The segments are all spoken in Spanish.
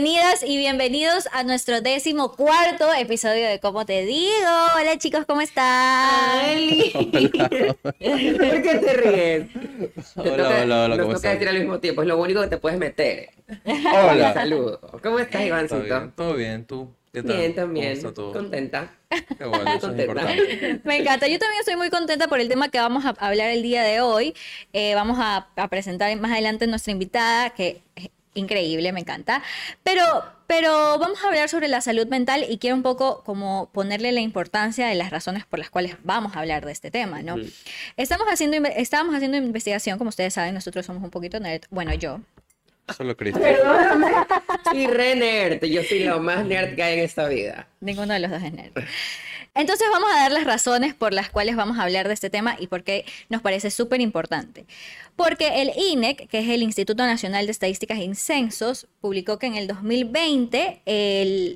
Bienvenidas y bienvenidos a nuestro décimo cuarto episodio de Cómo Te Digo. Hola chicos, ¿cómo están? Eli. ¿Por qué te ríes? Hola, toca, hola, hola, ¿cómo estás? decir al mismo tiempo, es lo único que te puedes meter. Hola. Saludos. ¿Cómo estás, Ivancito? Todo bien, ¿tú? ¿Qué tal? Bien, también. Contenta. Qué bueno, eso es importante. Me encanta. Yo también estoy muy contenta por el tema que vamos a hablar el día de hoy. Eh, vamos a, a, presentar más adelante nuestra invitada, que increíble, me encanta. Pero, pero vamos a hablar sobre la salud mental y quiero un poco como ponerle la importancia de las razones por las cuales vamos a hablar de este tema, ¿no? Estamos haciendo, estábamos haciendo investigación, como ustedes saben, nosotros somos un poquito nerd, bueno, yo. Solo Cristian. Y re nerd, yo soy lo más nerd que hay en esta vida. Ninguno de los dos es nerd. Entonces vamos a dar las razones por las cuales vamos a hablar de este tema y por qué nos parece súper importante. Porque el INEC, que es el Instituto Nacional de Estadísticas y Censos, publicó que en el 2020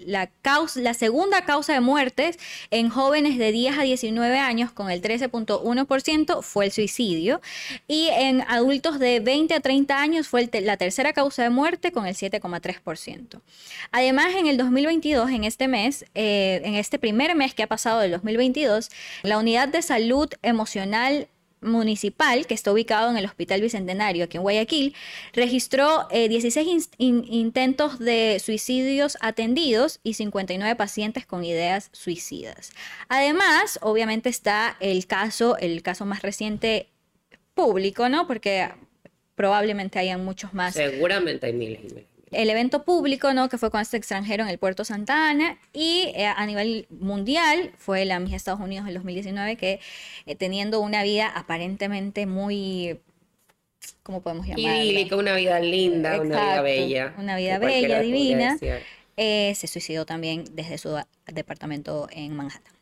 la, causa, la segunda causa de muertes en jóvenes de 10 a 19 años con el 13.1% fue el suicidio y en adultos de 20 a 30 años fue la tercera causa de muerte con el 7.3%. Además, en el 2022, en este mes, eh, en este primer mes que ha pasado del 2022, la unidad de salud emocional municipal, que está ubicado en el Hospital Bicentenario, aquí en Guayaquil, registró 16 eh, intentos de suicidios atendidos y 59 pacientes con ideas suicidas. Además, obviamente está el caso, el caso más reciente público, ¿no? Porque probablemente hayan muchos más. Seguramente hay miles y miles el evento público, ¿no? Que fue con este extranjero en el puerto Santa Ana y eh, a nivel mundial fue la Miss Estados Unidos en 2019 que eh, teniendo una vida aparentemente muy ¿cómo podemos llamarla? Idílica, una vida linda, una vida bella. Una vida bella, divina. Eh, se suicidó también desde su departamento en Manhattan.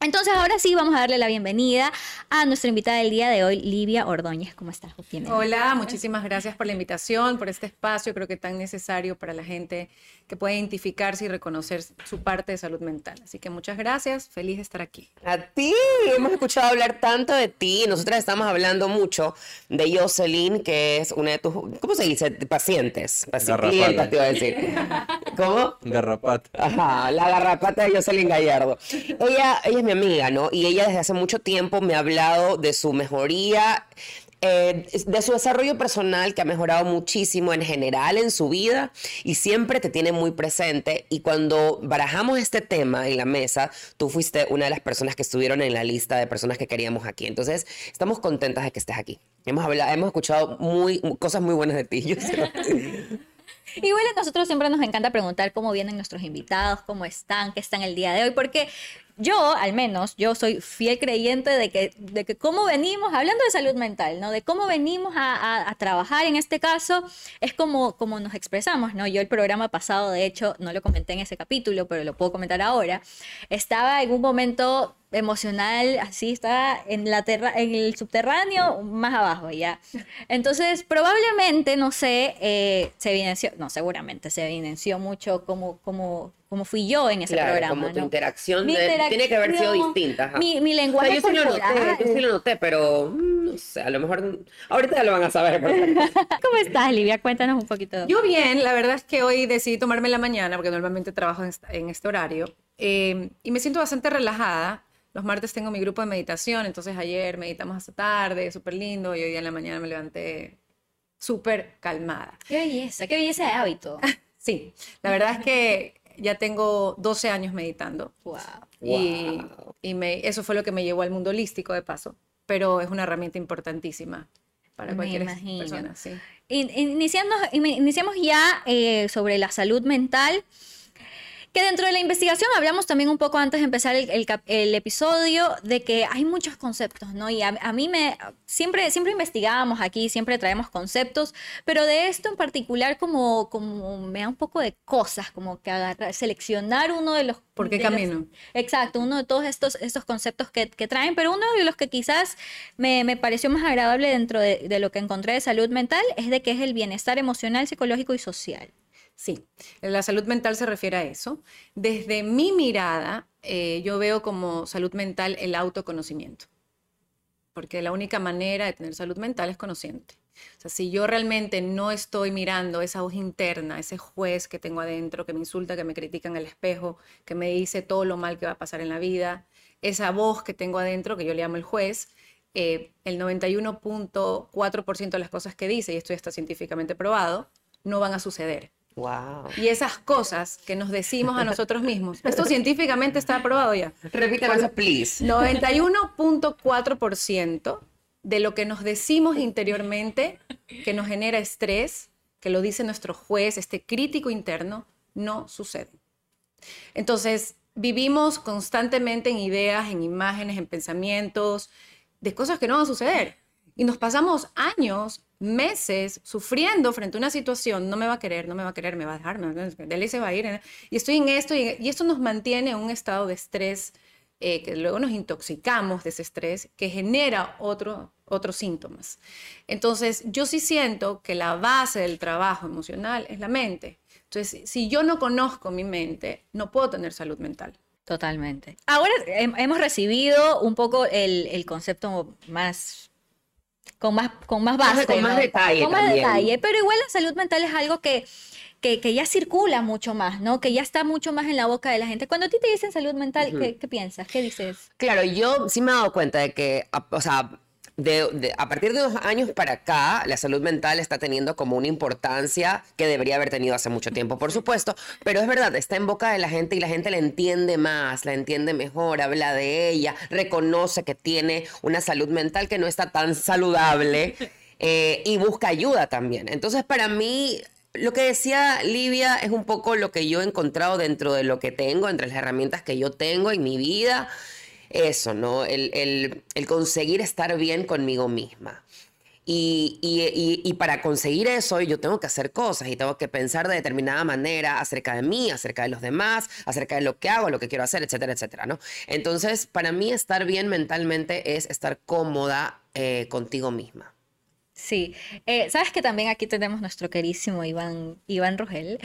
Entonces, ahora sí, vamos a darle la bienvenida a nuestra invitada del día de hoy, Livia Ordóñez. ¿Cómo estás, Hola, muchísimas gracias por la invitación, por este espacio, creo que tan necesario para la gente que pueda identificarse y reconocer su parte de salud mental. Así que muchas gracias, feliz de estar aquí. A ti, hemos escuchado hablar tanto de ti. Nosotras estamos hablando mucho de Jocelyn, que es una de tus, ¿cómo se dice? Pacientes. Pacientes, te iba a decir. ¿Cómo? Garrapata. Ajá, la garrapata de Jocelyn Gallardo. Ella, ella es mi amiga, ¿no? Y ella desde hace mucho tiempo me ha hablado de su mejoría eh, de su desarrollo personal que ha mejorado muchísimo en general en su vida y siempre te tiene muy presente. Y cuando barajamos este tema en la mesa, tú fuiste una de las personas que estuvieron en la lista de personas que queríamos aquí. Entonces, estamos contentas de que estés aquí. Hemos, hablado, hemos escuchado muy, cosas muy buenas de ti. Igual a nosotros siempre nos encanta preguntar cómo vienen nuestros invitados, cómo están, qué están el día de hoy, porque yo, al menos, yo soy fiel creyente de que, de que cómo venimos, hablando de salud mental, ¿no? De cómo venimos a, a, trabajar en este caso, es como, como nos expresamos, ¿no? Yo el programa pasado, de hecho, no lo comenté en ese capítulo, pero lo puedo comentar ahora, estaba en un momento emocional, así está en, la en el subterráneo, más abajo ya. Entonces, probablemente, no sé, eh, se evidenció, no, seguramente se evidenció mucho como, como, como fui yo en ese claro, programa. Como tu interacción, tiene que haber sido distinta. Mi, mi, lenguaje yo, sí lo noté, yo sí lo noté, pero mm, no sé, a lo mejor ahorita ya lo van a saber. ¿Cómo estás, Livia? Cuéntanos un poquito. Yo bien, la verdad es que hoy decidí tomarme la mañana, porque normalmente trabajo en, este horario, eh, y me siento bastante relajada los martes tengo mi grupo de meditación, entonces ayer meditamos hasta tarde, súper lindo, y hoy día en la mañana me levanté súper calmada. Qué belleza, qué belleza de hábito. sí, la verdad es que ya tengo 12 años meditando. Wow. Y, y me, eso fue lo que me llevó al mundo holístico de paso, pero es una herramienta importantísima para cualquier persona. Sí. Iniciando, iniciamos ya eh, sobre la salud mental. Que dentro de la investigación hablamos también un poco antes de empezar el, el cap- el episodio de que hay muchos conceptos, ¿no? Y a, a mí me, siempre, siempre investigamos aquí, siempre traemos conceptos, pero de esto en particular como, como me da un poco de cosas, como que agarrar, seleccionar uno de los... ¿Por qué camino? Exacto, uno de todos estos, estos conceptos que, que traen, pero uno de los que quizás me, me pareció más agradable dentro de, de lo que encontré de salud mental es de que es el bienestar emocional, psicológico y social. Sí, la salud mental se refiere a eso. Desde mi mirada, eh, yo veo como salud mental el autoconocimiento. Porque la única manera de tener salud mental es conociente. O sea, si yo realmente no estoy mirando esa voz interna, ese juez que tengo adentro, que me insulta, que me critica en el espejo, que me dice todo lo mal que va a pasar en la vida, esa voz que tengo adentro, que yo le llamo el juez, eh, el 91.4% de las cosas que dice, y esto ya está científicamente probado, no van a suceder. Wow. Y esas cosas que nos decimos a nosotros mismos, esto científicamente está aprobado ya. Repítelo please. 91.4% de lo que nos decimos interiormente, que nos genera estrés, que lo dice nuestro juez, este crítico interno, no sucede. Entonces, vivimos constantemente en ideas, en imágenes, en pensamientos, de cosas que no van a suceder. Y nos pasamos años, meses, sufriendo frente a una situación, no me va a querer, no me va a querer, me va a dejar, me- de se va a ir. ¿eh? Y estoy en esto, y, y esto nos mantiene en un estado de estrés, eh, que luego nos intoxicamos de ese estrés, que genera otro, otros síntomas. Entonces, yo sí siento que la base del trabajo emocional es la mente. Entonces, si yo no conozco mi mente, no puedo tener salud mental. Totalmente. Ahora hem- hemos recibido un poco el, el concepto más con más con más base, con más detalle Con más también. detalle, pero igual la salud mental es algo que, que, que ya circula mucho más, ¿no? Que ya está mucho más en la boca de la gente. Cuando a ti te dicen salud mental, ¿qué, qué piensas? ¿Qué dices? Claro, yo sí me he dado cuenta de que, o sea, de, a partir de unos años para acá, la salud mental está teniendo como una importancia que debería haber tenido hace mucho tiempo, por supuesto, pero es verdad, está en boca de la gente y la gente la entiende más, la entiende mejor, habla de ella, reconoce que tiene una salud mental que no está tan saludable eh, y busca ayuda también. Entonces, para mí, lo que decía Livia es un poco lo que yo he encontrado dentro de lo que tengo, entre las herramientas que yo tengo en mi vida. Eso, ¿no? El, el- conseguir estar bien conmigo misma. Y, y- y- y para conseguir eso yo tengo que hacer cosas y tengo que pensar de determinada manera acerca de mí, acerca de los demás, acerca de lo que hago, lo que quiero hacer, etcétera, etcétera, ¿no? Entonces, para mí estar bien mentalmente es estar cómoda eh, contigo misma. Sí, Eh, sabes que también aquí tenemos nuestro querísimo Iván, Iván Rogel,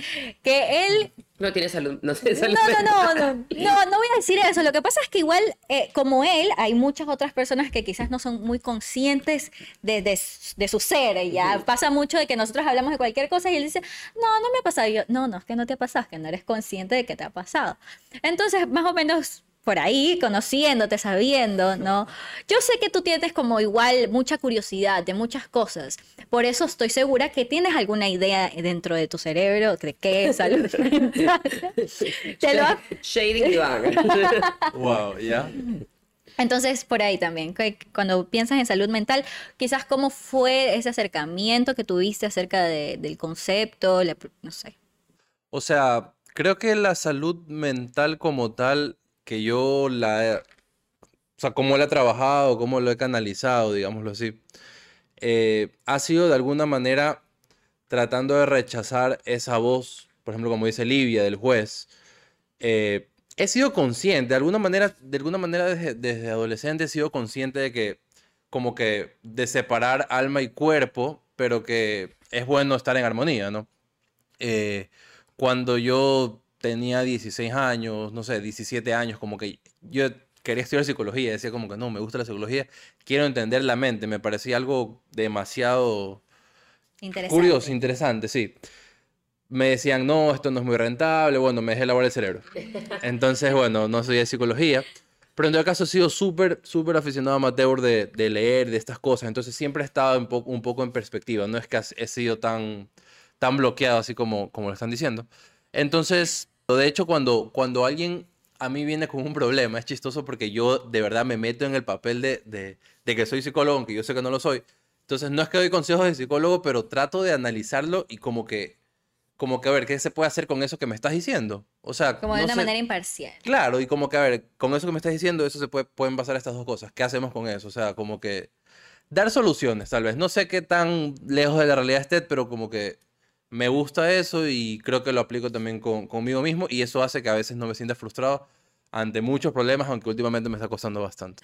que él No tiene salud, no tiene No, salud no, no, mental. no, no, no voy a decir eso. Lo que pasa es que igual, eh, como él, hay muchas otras personas que quizás no son muy conscientes de, de, de su ser. y Ya pasa mucho de que nosotros hablamos de cualquier cosa y él dice, no, no me ha pasado. Y yo, no, no, es que no te ha pasado, es que no eres consciente de que te ha pasado. Entonces, más o menos por ahí, conociéndote, sabiendo, ¿no? Yo sé que tú tienes como igual mucha curiosidad de muchas cosas. Por eso estoy segura que tienes alguna idea dentro de tu cerebro de qué es salud mental. Te lo ha- Shading. Wow, ya. Entonces, por ahí también, que cuando piensas en salud mental, quizás cómo fue ese acercamiento que tuviste acerca de- del concepto, la no sé. O sea, creo que la salud mental como tal, que yo la o sea, cómo la he trabajado, cómo lo he canalizado, digámoslo así, eh, ha sido de alguna manera tratando de rechazar esa voz, por ejemplo, como dice Livia, del juez. Eh, he sido consciente, de alguna manera, de alguna manera desde, desde adolescente he sido consciente de que, como que, de separar alma y cuerpo, pero que es bueno estar en armonía, ¿no? Eh, cuando yo tenía 16 años, no sé, 17 años, como que yo quería estudiar psicología, decía como que no, me gusta la psicología, quiero entender la mente, me parecía algo demasiado Interesante. curioso, interesante, sí. Me decían, no, esto no es muy rentable, bueno, me dejé lavar el cerebro. Entonces, bueno, no de psicología, pero en todo caso he sido súper, súper aficionado amateur de, de leer, de estas cosas, entonces siempre he estado un poco, un poco en perspectiva, no es que he sido tan, tan bloqueado así como, como lo están diciendo. Entonces, de hecho, cuando, cuando alguien a mí viene con un problema, es chistoso porque yo de verdad me meto en el papel de, de, de que soy psicólogo, aunque yo sé que no lo soy. Entonces, no es que doy consejos de psicólogo, pero trato de analizarlo y como que, como que a ver, ¿qué se puede hacer con eso que me estás diciendo? O sea, Como de no una sé- manera imparcial. Claro, y como que, a ver, con eso que me estás diciendo, eso se puede, pueden pasar estas dos cosas. ¿Qué hacemos con eso? O sea, como que dar soluciones, tal vez. No sé qué tan lejos de la realidad esté, pero como que me gusta eso y creo que lo aplico también con, conmigo mismo y eso hace que a veces no me sienta frustrado ante muchos problemas, aunque últimamente me está costando bastante.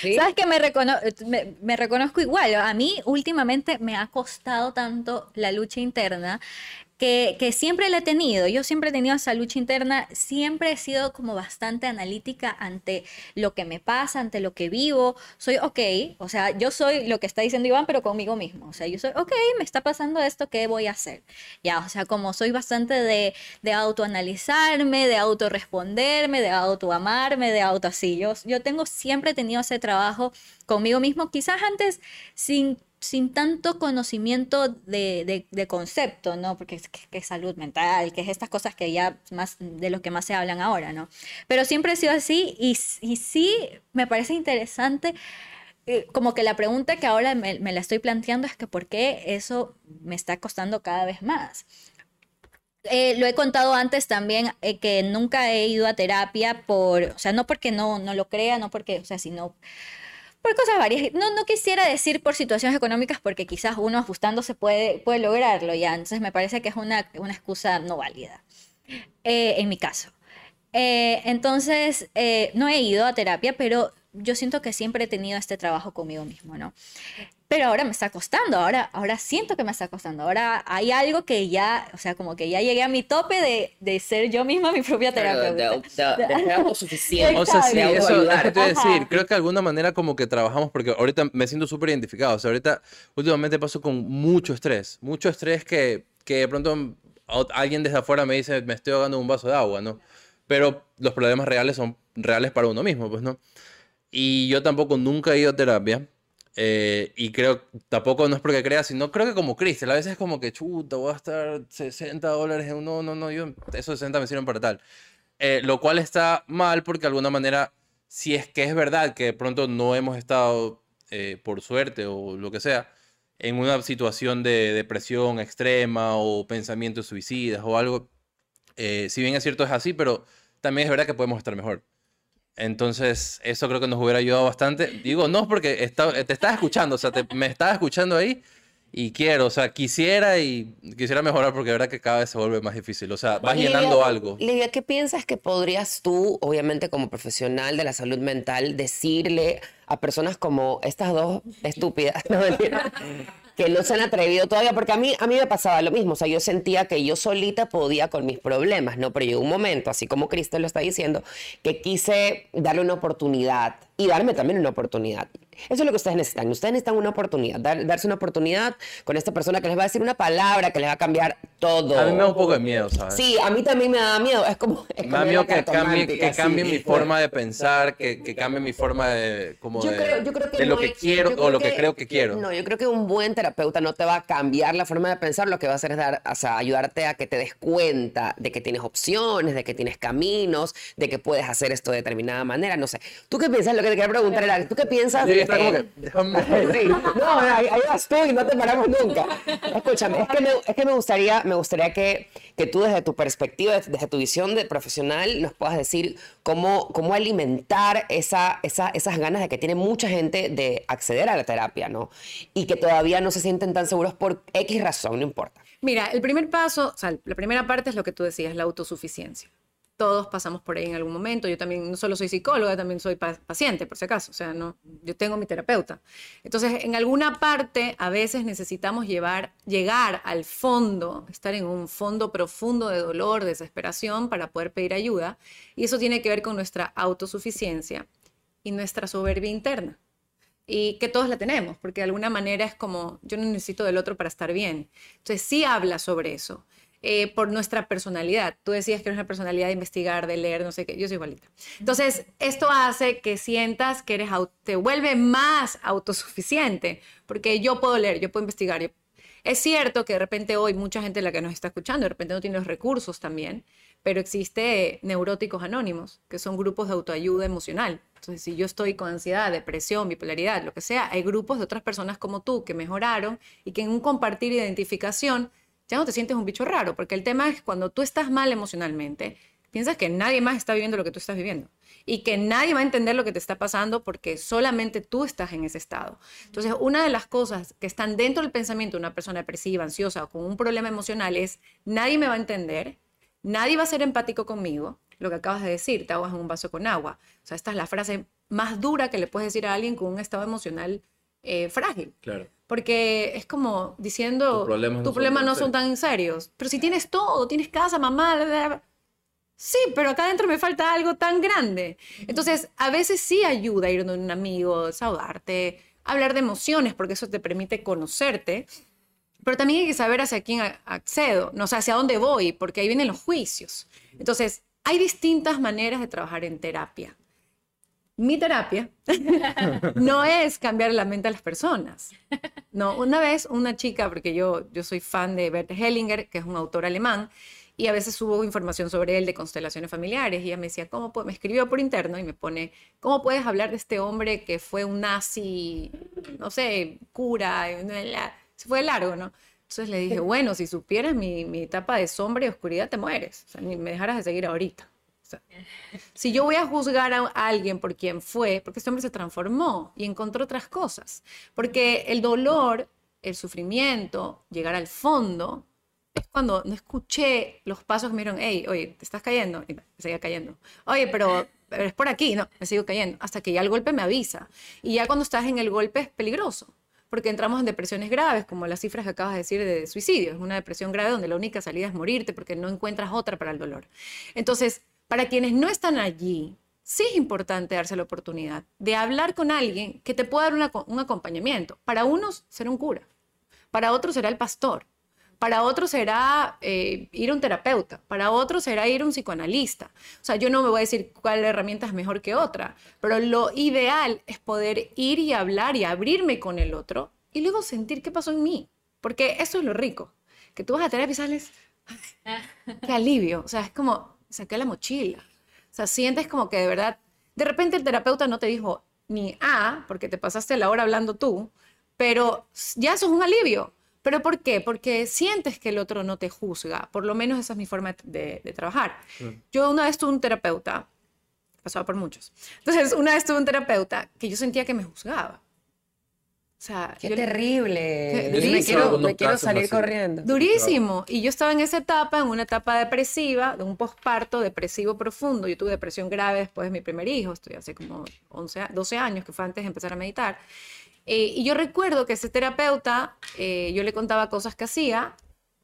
¿Sí? ¿Sabes que me, recono- me, me reconozco igual? A mí últimamente me ha costado tanto la lucha interna que, que siempre la he tenido. Yo siempre he tenido esa lucha interna, siempre he sido como bastante analítica ante lo que me pasa, ante lo que vivo. Soy ok, o sea, yo soy lo que está diciendo Iván, pero conmigo mismo. O sea, yo soy ok, me está pasando esto, ¿qué voy a hacer? Ya, o sea, como soy bastante de, de autoanalizarme, de autorresponderme, de autoamarme, de auto así. Yo, yo tengo siempre tenido ese trabajo conmigo mismo, quizás antes sin, sin tanto conocimiento de, de- de concepto, ¿no? Porque es que, es salud mental, que es estas cosas que ya más de lo que más se hablan ahora, ¿no? Pero siempre he sido así y, y sí me parece interesante. eh, Como que la pregunta que ahora me, me la estoy planteando es que por qué eso me está costando cada vez más. Eh, lo he contado antes también, eh, que nunca he ido a terapia por, o sea, no porque no, no lo crea, no porque, o sea, sino por cosas varias. No, quisiera decir por situaciones económicas porque quizás uno ajustándose puede, puede lograrlo ya. Entonces me parece que es una, una excusa no válida, eh, en mi caso. Eh, entonces, eh, no he ido a terapia, pero yo siento que siempre he tenido este trabajo conmigo mismo, ¿no? Pero ahora me está costando, ahora, ahora siento que me está costando. Ahora hay algo que ya, o sea, como que ya llegué a mi tope de, de ser yo misma mi propia de, terapeuta. de- de ser autosuficiente. O sea, sí, de eso, eso autoayudar. te voy a decir. Creo que de alguna manera como que trabajamos, porque ahorita me siento súper identificado. O sea, ahorita últimamente paso con mucho estrés. Mucho estrés que, que de pronto alguien desde afuera me dice, me estoy ahogando un vaso de agua, ¿no? Pero los problemas reales son reales para uno mismo, pues, ¿no? Y yo tampoco nunca he ido a terapia. Eh, y creo, tampoco no es porque crea, sino creo que como Cristel, a veces es como que chuta, voy a gastar 60 dólares en un, no, no, no, yo, esos 60 me sirven para tal. Eh, lo cual está mal porque de alguna manera, si es que es verdad que de pronto no hemos estado, eh, por suerte o lo que sea, en una situación de depresión extrema o pensamientos suicidas o algo, eh, si bien es cierto es así, pero también es verdad que podemos estar mejor. Entonces, eso creo que nos hubiera ayudado bastante. Digo, no porque está- te estaba escuchando, o sea, te- me estaba escuchando ahí y quiero, o sea, quisiera y quisiera mejorar porque de verdad que cada vez se vuelve más difícil. O sea, vas llenando algo. Livia, ¿qué piensas que podrías tú, obviamente como profesional de la salud mental, decirle a personas como estas dos estúpidas, no que no se han atrevido todavía? Porque a mí, a mí me pasaba lo mismo, o sea, yo sentía que yo solita podía con mis problemas, ¿no? Pero llegó un momento, así como Cristel lo está diciendo, que quise darle una oportunidad y darme también una oportunidad. Eso es lo que ustedes necesitan. Ustedes necesitan una oportunidad, dar- darse una oportunidad con esta persona que les va a decir una palabra que les va a cambiar todo. A mí me da un poco de miedo, ¿sabes? Sí, a mí también me da miedo. Es como. es Me da miedo que cambie, que cambie sí. mi forma de pensar, que, que cambie mi forma de, como Yo de, creo, yo creo que de lo no que hay- quiero yo o lo que creo que quiero. No, yo creo que un buen terapeuta no te va a cambiar la forma de pensar, lo que va a hacer es dar, o sea, ayudarte a que te des cuenta de que tienes opciones, de que tienes caminos, de que puedes hacer esto de determinada manera, no sé. ¿Tú qué piensas? Lo que te quería preguntar era, ¿tú qué piensas? Yo como eh, que, déjame- Sí, no, ahí, ahí vas tú y no te paramos nunca. Escúchame, es que me, es que me gustaría, me gustaría que, que tú desde tu perspectiva, desde, desde tu visión de profesional, nos puedas decir cómo, cómo alimentar esa, esa, esas ganas de que tiene mucha gente de acceder a la terapia, ¿no? Y que todavía no se sienten tan seguros por X razón, no importa. Mira, el primer paso, o sea, la primera parte es lo que tú decías, la autosuficiencia. Todos pasamos por ahí en algún momento. Yo también no solo soy psicóloga, también soy pa- paciente, por si acaso. O sea, no, yo tengo mi terapeuta. Entonces, en alguna parte, a veces necesitamos llevar, llegar al fondo, estar en un fondo profundo de dolor, desesperación, para poder pedir ayuda. Y eso tiene que ver con nuestra autosuficiencia y nuestra soberbia interna y que todos la tenemos, porque de alguna manera es como, yo no necesito del otro para estar bien. Entonces sí habla sobre eso, eh, por nuestra personalidad. Tú decías que eres una personalidad de investigar, de leer, no sé qué, yo soy igualita. Entonces, esto hace que sientas que eres, te vuelve más autosuficiente, porque yo puedo leer, yo puedo investigar. yo- Es cierto que de repente hoy mucha gente la que nos está escuchando, de repente no tiene los recursos también, pero existe neuróticos anónimos, que son grupos de autoayuda emocional. Entonces, si yo estoy con ansiedad, depresión, bipolaridad, lo que sea, hay grupos de otras personas como tú que mejoraron y que en un compartir identificación ya no te sientes un bicho raro, porque el tema es cuando tú estás mal emocionalmente, piensas que nadie más está viviendo lo que tú estás viviendo y que nadie va a entender lo que te está pasando porque solamente tú estás en ese estado. Entonces, una de las cosas que están dentro del pensamiento de una persona depresiva, ansiosa o con un problema emocional es, nadie me va a entender, nadie va a ser empático conmigo, lo que acabas de decir, te ahogas en un vaso con agua. O sea, esta es la frase más dura que le puedes decir a alguien con un estado emocional eh, frágil. Claro. Porque es como diciendo, Tus problemas no tus son no son tan serios. Pero si tienes todo, tienes casa, mamá, bla, bla, bla. sí, pero acá adentro me falta algo tan grande. Entonces, a veces sí ayuda ir donde un amigo, desahogarte, hablar de emociones, porque eso te permite conocerte. Pero también hay que saber hacia quién accedo, no sé, hacia dónde voy, porque ahí vienen los juicios. Entonces, hay distintas maneras de trabajar en terapia. Mi terapia no es cambiar la mente a las personas. No, una vez una chica, porque yo, yo soy fan de Bert Hellinger, que es un autor alemán, y a veces subo información sobre él de constelaciones familiares, y ella me decía, ¿cómo? Me escribió por interno y me pone, ¿cómo puedes hablar de este hombre que fue un nazi, no sé, cura? Se fue de largo, ¿no? Entonces le dije, bueno, si supieras mi, mi etapa de sombra y oscuridad, te mueres. O sea, ni me dejaras de seguir ahorita. Si yo voy a juzgar a alguien por quien fue, porque este hombre se transformó y encontró otras cosas. Porque el dolor, el sufrimiento, llegar al fondo, es cuando no escuché los pasos que me hey, oye, te estás cayendo. Y me seguía cayendo. Oye, pero, pero es por aquí. No, me sigo cayendo. Hasta que ya el golpe me avisa. Y ya cuando estás en el golpe es peligroso. Porque entramos en depresiones graves, como las cifras que acabas de decir de suicidio. Es una depresión grave donde la única salida es morirte porque no encuentras otra para el dolor. Entonces, para quienes no están allí, sí es importante darse la oportunidad de hablar con alguien que te pueda dar una- un acompañamiento. Para unos será un cura, para otros será el pastor, para otros será eh, ir a un terapeuta, para otros será ir a un psicoanalista. O sea, yo no me voy a decir cuál herramienta es mejor que otra, pero lo ideal es poder ir y hablar y abrirme con el otro y luego sentir qué pasó en mí. Porque eso es lo rico, que tú vas a terapia y sales, "Ay, qué alivio. O sea, es como, saqué la mochila. O sea, sientes como que de verdad, de repente el terapeuta no te dijo ni A, porque te pasaste la hora hablando tú, pero ya eso es un alivio. ¿Pero por qué? Porque sientes que el otro no te juzga. Por lo menos esa es mi forma de, de trabajar. Yo una vez tuve un terapeuta, pasaba por muchos. Entonces, una vez tuve un terapeuta que yo sentía que me juzgaba. O sea, Qué yo- terrible. Qué- me quiero, me quiero salir así. corriendo. Durísimo. Y yo estaba en esa etapa, en una etapa depresiva, de un posparto depresivo profundo. Yo tuve depresión grave después de mi primer hijo, estoy hace como 11, a- 12 años, que fue antes de empezar a meditar. Eh, y yo recuerdo que ese terapeuta, eh, yo le contaba cosas que hacía,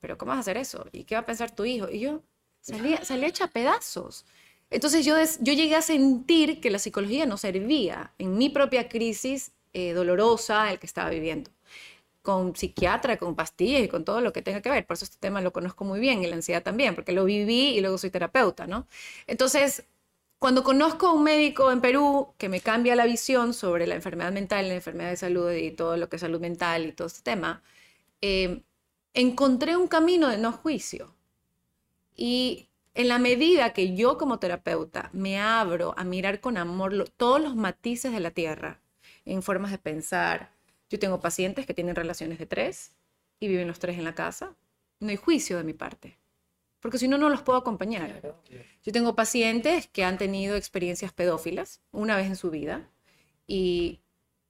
pero ¿cómo vas a hacer eso? ¿Y qué va a pensar tu hijo? Y yo salía, salía hecha pedazos. Entonces yo, des- yo llegué a sentir que la psicología no servía en mi propia crisis eh, dolorosa el que estaba viviendo con psiquiatra, con pastillas y con todo lo que tenga que ver. Por eso este tema lo conozco muy bien y la ansiedad también, porque lo viví y luego soy terapeuta, ¿no? Entonces, cuando conozco a un médico en Perú que me cambia la visión sobre la enfermedad mental, la enfermedad de salud y todo lo que es salud mental y todo este tema, eh, encontré un camino de no juicio. Y en la medida que yo como terapeuta me abro a mirar con amor todos los matices de la tierra, en formas de pensar, yo tengo pacientes que tienen relaciones de tres y viven los tres en la casa, no hay juicio de mi parte, porque si no, no los puedo acompañar. Yo tengo pacientes que han tenido experiencias pedófilas una vez en su vida y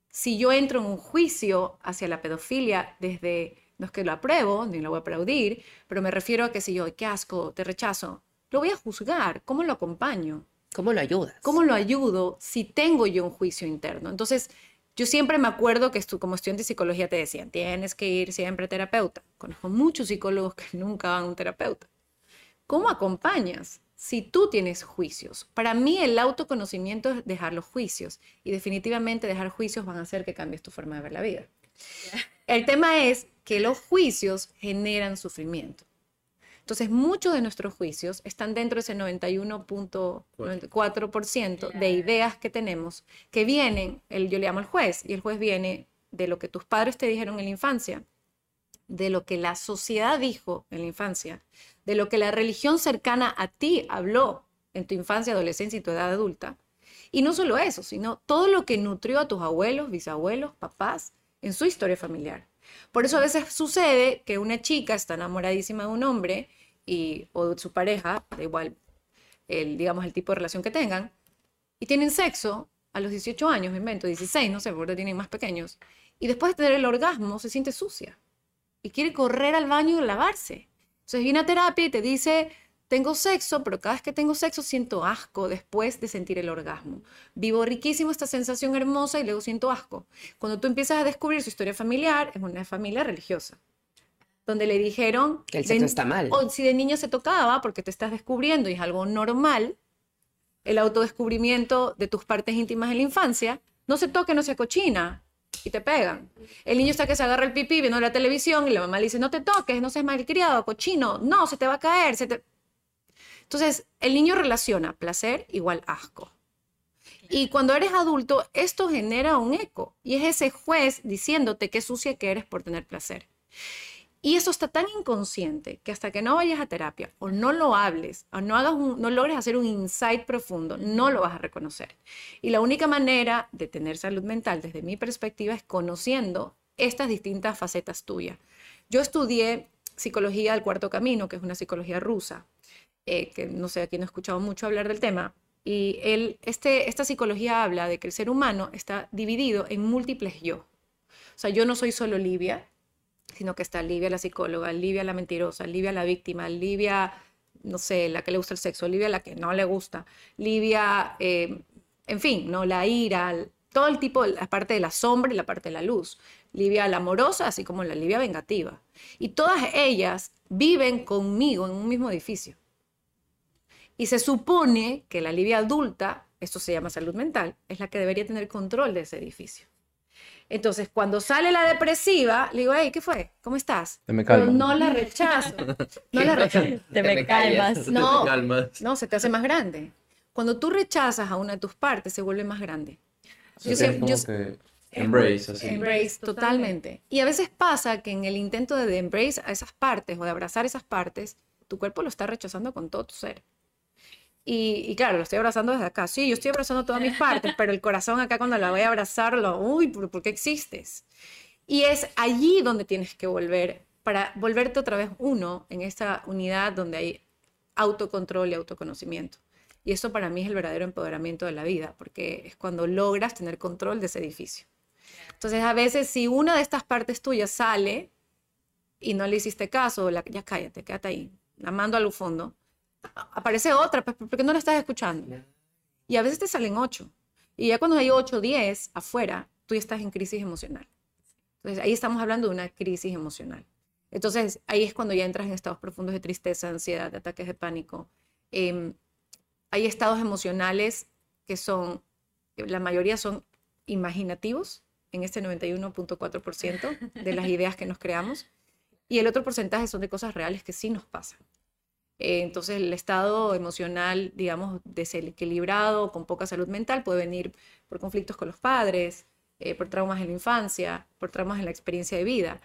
si yo entro en un juicio hacia la pedofilia desde, no es que lo apruebo, ni lo voy a aplaudir, pero me refiero a que si yo, qué asco, te rechazo, lo voy a juzgar, ¿cómo lo acompaño? ¿Cómo lo ayudas? ¿Cómo lo ayudo si tengo yo un juicio interno? Entonces, yo siempre me acuerdo que estu- como estudiante de psicología te decían, tienes que ir siempre a terapeuta. Conozco muchos psicólogos que nunca van a un terapeuta. ¿Cómo acompañas si tú tienes juicios? Para mí el autoconocimiento es dejar los juicios y definitivamente dejar juicios van a hacer que cambies tu forma de ver la vida. El tema es que los juicios generan sufrimiento. Entonces, muchos de nuestros juicios están dentro de ese 91.4% de ideas que tenemos que vienen, el, yo le llamo el juez, y el juez viene de lo que tus padres te dijeron en la infancia, de lo que la sociedad dijo en la infancia, de lo que la religión cercana a ti habló en tu infancia, adolescencia y tu edad adulta. Y no solo eso, sino todo lo que nutrió a tus abuelos, bisabuelos, papás en su historia familiar. Por eso a veces sucede que una chica está enamoradísima de un hombre y, o de su pareja, da igual el, digamos, el tipo de relación que tengan, y tienen sexo a los 18 años, me invento, 16, no sé, porque tienen más pequeños, y después de tener el orgasmo se siente sucia y quiere correr al baño y lavarse. Entonces viene a terapia y te dice, tengo sexo, pero cada vez que tengo sexo siento asco después de sentir el orgasmo. Vivo riquísimo esta sensación hermosa y luego siento asco. Cuando tú empiezas a descubrir su historia familiar, es una familia religiosa, donde le dijeron Que el de- sexo está mal. O si de niño se tocaba porque te estás descubriendo y es algo normal, el autodescubrimiento de tus partes íntimas en la infancia, no se toque, no se cochina y te pegan. El niño está que se agarra el pipí viendo la televisión y la mamá le dice, no te toques, no seas malcriado, cochino, no, se te va a caer. Se te... Entonces, el niño relaciona placer igual asco. Y cuando eres adulto, esto genera un eco y es ese juez diciéndote qué sucia que eres por tener placer. Y eso está tan inconsciente que hasta que no vayas a terapia o no lo hables o no, hagas no logres hacer un insight profundo, no lo vas a reconocer. Y la única manera de tener salud mental, desde mi perspectiva, es conociendo estas distintas facetas tuyas. Yo estudié psicología del cuarto camino, que es una psicología rusa, eh, que no sé, aquí no he escuchado mucho hablar del tema. Y él, este, esta psicología habla de que el ser humano está dividido en múltiples yo. O sea, yo no soy solo Livia, sino que está Livia la psicóloga, Livia la mentirosa, Livia la víctima, Livia, no sé, la que le gusta el sexo, Livia la que no le gusta, Livia, eh, en fin, ¿no? La ira, todo el tipo, la parte de la sombra y la parte de la luz. Livia la amorosa, así como la Livia vengativa. Y todas ellas viven conmigo en un mismo edificio. Y se supone que la Livia adulta, esto se llama salud mental, es la que debería tener control de ese edificio. Entonces, cuando sale la depresiva, le digo, hey, ¿qué fue? ¿Cómo estás? Te me Pero calmas. no la rechazo. No la rechazo. Te me calmas. No. calmas. No, se te hace más grande. Cuando tú rechazas a una de tus partes, se vuelve más grande. Yo siempre- como yo- que embrace, así. Embrace, totalmente. Y a veces pasa que en el intento de embrace a esas partes o de abrazar esas partes, tu cuerpo lo está rechazando con todo tu ser. Y, y claro, lo estoy abrazando desde acá. Sí, yo estoy abrazando todas mis partes, pero el corazón acá cuando la voy a abrazar, lo, uy, ¿por, qué existes? Y es allí donde tienes que volver, para volverte otra vez uno en esta unidad donde hay autocontrol y autoconocimiento. Y eso para mí es el verdadero empoderamiento de la vida, porque es cuando logras tener control de ese edificio. Entonces, a veces si una de estas partes tuyas sale y no le hiciste caso, la- ya cállate, quédate ahí, la mando al fondo, aparece otra, pues, porque no la estás escuchando. Y a veces te salen ocho. Y ya cuando hay ocho, diez afuera, tú ya estás en crisis emocional. Entonces, ahí estamos hablando de una crisis emocional. Entonces, ahí es cuando ya entras en estados profundos de tristeza, ansiedad, de ataques de pánico. Em, hay estados emocionales que son, la mayoría son imaginativos, en este 91.4% de las ideas que nos creamos, y el otro porcentaje son de cosas reales que sí nos pasan. Eh, entonces, el estado emocional, digamos, desequilibrado, con poca salud mental, puede venir por conflictos con los padres, eh, por traumas en la infancia, por traumas en la experiencia de vida.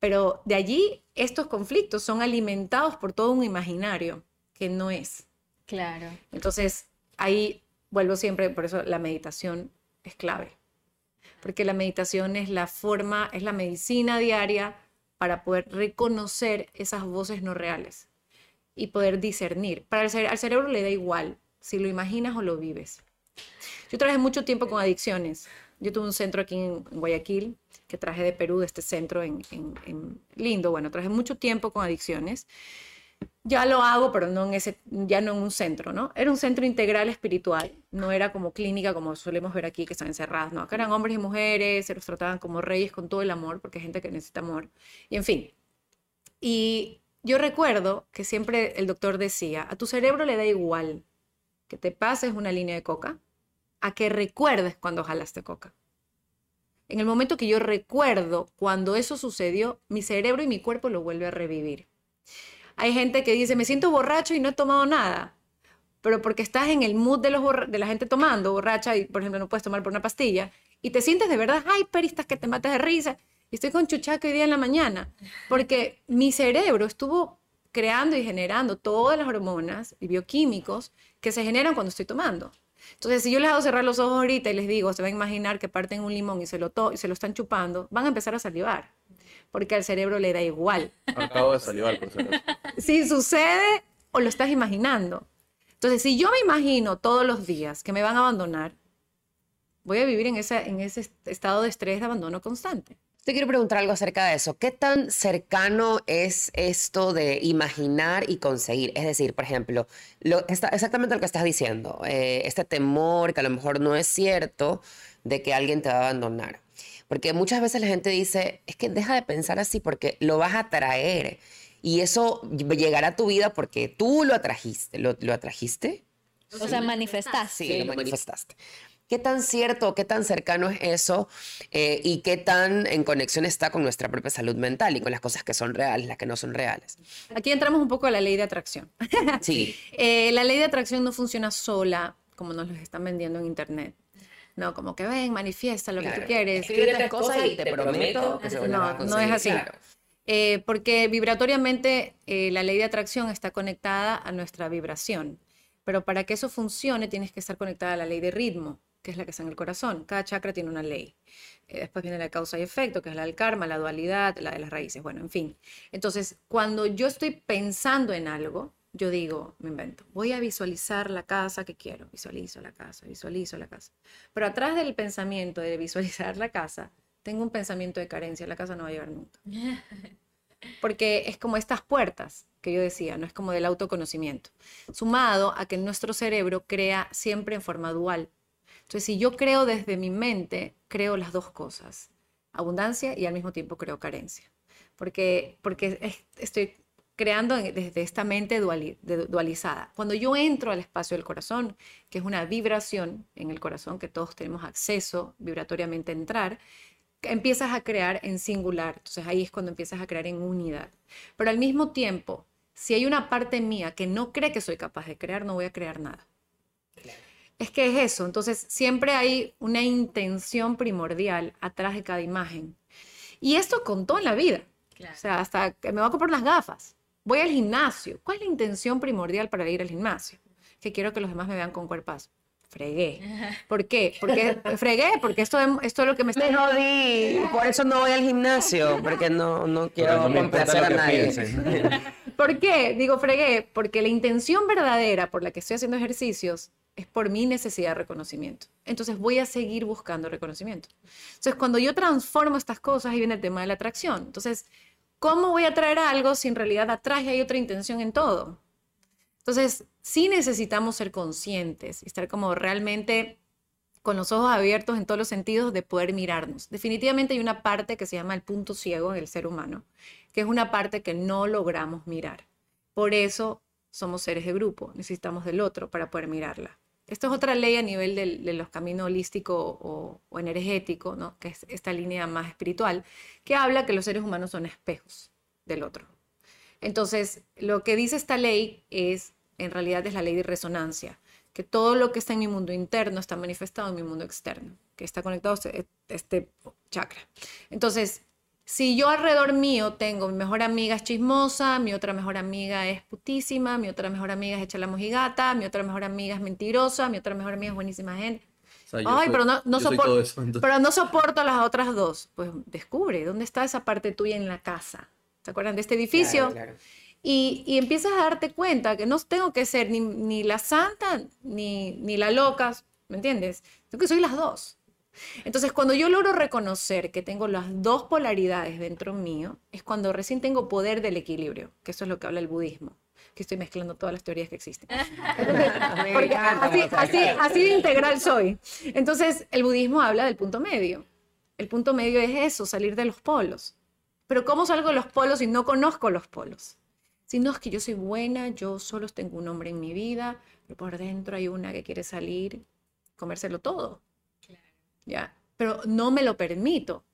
Pero de allí, estos conflictos son alimentados por todo un imaginario que no es. Claro. Entonces, ahí vuelvo siempre, por eso la meditación es clave. Porque la meditación es la forma, es la medicina diaria para poder reconocer esas voces no reales y poder discernir. Para el cere- al cerebro le da igual si lo imaginas o lo vives. Yo trabajé mucho tiempo con adicciones. Yo tuve un centro aquí en, Guayaquil, que traje de Perú, de este centro en, en- en Lindo. Bueno, trabajé mucho tiempo con adicciones. Ya lo hago, pero no en ese, ya no en un centro, ¿no? Era un centro integral espiritual, no era como clínica como solemos ver aquí, que están encerradas, ¿no? Acá eran hombres y mujeres, se los trataban como reyes con todo el amor, porque hay gente que necesita amor. Y en fin. Y yo recuerdo que siempre el doctor decía, a tu cerebro le da igual que te pases una línea de coca a que recuerdes cuando jalaste coca. En el momento que yo recuerdo cuando eso sucedió, mi cerebro y mi cuerpo lo vuelve a revivir. Hay gente que dice, me siento borracho y no he tomado nada, pero porque estás en el mood de, la gente tomando, borracha, y por ejemplo no puedes tomar por una pastilla, y te sientes de verdad, ay, peristas que te matas de risa, y estoy con chuchaco hoy día en la mañana, porque mi cerebro estuvo creando y generando todas las hormonas y bioquímicos que se generan cuando estoy tomando. Entonces, si yo les hago cerrar los ojos ahorita y les digo, se van a imaginar que parten un limón y se lo, to y se lo están chupando, van a empezar a salivar. porque al cerebro le da igual. Acabo de salivar, por acaso. si sucede o lo estás imaginando. Entonces, si yo me imagino todos los días que me van a abandonar, voy a vivir en, esa, en ese estado de estrés de abandono constante. Te quiero preguntar algo acerca de eso. ¿Qué tan cercano es esto de imaginar y conseguir? Es decir, por ejemplo, lo, está, exactamente lo que estás diciendo, eh, este temor que a lo mejor no es cierto de que alguien te va a abandonar. Porque muchas veces la gente dice, es que deja de pensar así porque lo vas a atraer y eso llegará a tu vida porque tú lo atrajiste. ¿Lo, lo atrajiste? O sea, manifestaste. Sí, lo manifestaste. ¿Qué tan cierto, qué tan cercano es eso eh, y qué tan en conexión está con nuestra propia salud mental y con las cosas que son reales, las que no son reales? Aquí entramos un poco a la ley de atracción. Sí. Eh, la ley de atracción no funciona sola, como nos lo están vendiendo en Internet. No, como que ven, manifiesta lo que tú quieres. Escribe tres cosas y te prometo que se van a No, no es así. Claro. Eh, porque vibratoriamente eh, la ley de atracción está conectada a nuestra vibración. Pero para que eso funcione tienes que estar conectada a la ley de ritmo, que es la que está en el corazón. Cada chakra tiene una ley. Eh, después viene la causa y efecto, que es la del karma, la dualidad, la de las raíces, bueno, en fin. Entonces, cuando yo estoy pensando en algo, yo digo, me invento, voy a visualizar la casa que quiero, visualizo la casa, visualizo la casa. Pero atrás del pensamiento de visualizar la casa, tengo un pensamiento de carencia, la casa no va a llegar nunca. Porque es como estas puertas que yo decía, no es como del autoconocimiento, sumado a que nuestro cerebro crea siempre en forma dual. Entonces, si yo creo desde mi mente, creo las dos cosas, abundancia y al mismo tiempo creo carencia. Porque, porque es- estoy creando desde esta mente dualizada. Cuando yo entro al espacio del corazón, que es una vibración en el corazón, que todos tenemos acceso vibratoriamente a entrar, empiezas a crear en singular. Entonces ahí es cuando empiezas a crear en unidad. Pero al mismo tiempo, si hay una parte mía que no cree que soy capaz de crear, no voy a crear nada. Es que es eso. Entonces siempre hay una intención primordial atrás de cada imagen. Y esto contó en la vida. O sea, hasta que me voy a comprar unas gafas. Voy al gimnasio. ¿Cuál es la intención primordial para ir al gimnasio? Que quiero que los demás me vean con cuerpazo. Fregué. ¿Por qué? Porque fregué, porque esto, esto es lo que me está Me jodí. Por eso no voy al gimnasio, porque no, no quiero no complacer a nadie. ¿Por qué? Digo fregué, porque la intención verdadera por la que estoy haciendo ejercicios es por mi necesidad de reconocimiento. Entonces voy a seguir buscando reconocimiento. Entonces cuando yo transformo estas cosas, ahí viene el tema de la atracción. Entonces, ¿cómo voy a traer algo si en realidad atrás hay otra intención en todo? Entonces, sí necesitamos ser conscientes y estar como realmente con los ojos abiertos en todos los sentidos de poder mirarnos. Definitivamente hay una parte que se llama el punto ciego en el ser humano, que es una parte que no logramos mirar. Por eso somos seres de grupo, necesitamos del otro para poder mirarla. Esto es otra ley a nivel de los caminos holístico o, o energético, ¿no? que es esta línea más espiritual, que habla que los seres humanos son espejos del otro. Entonces, lo que dice esta ley es, en realidad, es la ley de resonancia, que todo lo que está en mi mundo interno está manifestado en mi mundo externo, que está conectado a este, este chakra. Entonces, si yo alrededor mío tengo mi mejor amiga es chismosa, mi otra mejor amiga es putísima, mi otra mejor amiga es echa la mojigata, mi otra mejor amiga es mentirosa, mi otra mejor amiga es buenísima gente. O sea, Ay, soy- pero no, no yo soy sopor- todo eso, entonces. pero no soporto a las otras dos. Pues descubre dónde está esa parte tuya en la casa. ¿Se acuerdan de este edificio? Claro, claro. Y, y empiezas a darte cuenta que no tengo que ser ni, ni la santa ni, ni la loca, ¿me entiendes? Tengo que soy las dos. Entonces, cuando yo logro reconocer que tengo las dos polaridades dentro mío, es cuando recién tengo poder del equilibrio, que eso es lo que habla el budismo, que estoy mezclando todas las teorías que existen. Entonces, porque así, así, así de integral soy. Entonces, el budismo habla del punto medio. El punto medio es eso, salir de los polos. Pero ¿cómo salgo de los polos si no conozco los polos? Si no es que yo soy buena, yo solo tengo un hombre en mi vida, pero por dentro hay una que quiere salir, comérselo todo. Ya, pero no me lo permito.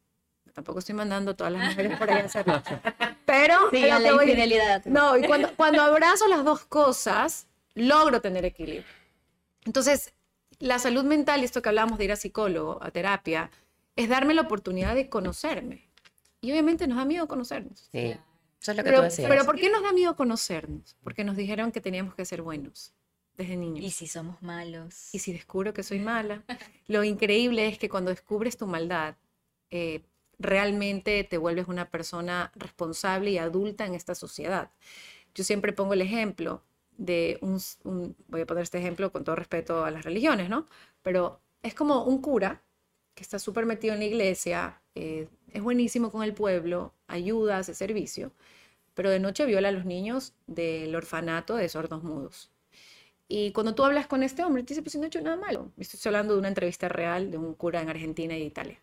Tampoco estoy mandando a todas las mujeres por ahí a hacerlo. Pero Sigan a la voy- infidelidad. no, y cuando, cuando abrazo las dos cosas, logro tener equilibrio. Entonces, la salud mental, y esto que hablábamos de ir a psicólogo, a terapia, es darme la oportunidad de conocerme. Y obviamente nos da miedo conocernos. Sí. Eso es lo que Pero, tú decías. pero ¿por qué nos da miedo conocernos? Porque nos dijeron que teníamos que ser buenos desde niños. ¿Y si somos malos? Y si descubro que soy mala, lo increíble es que cuando descubres tu maldad, eh, realmente te vuelves una persona responsable y adulta en esta sociedad. Yo siempre pongo el ejemplo de un, un- voy a poner este ejemplo con todo respeto a las religiones, ¿no? Pero es como un cura que está súper metido en la iglesia, eh, es buenísimo con el pueblo, ayuda, hace servicio, pero de noche viola a los niños del orfanato de sordos mudos. Y cuando tú hablas con este hombre, te dice, pues no he hecho nada malo. Estoy hablando de una entrevista real de un cura en Argentina y Italia.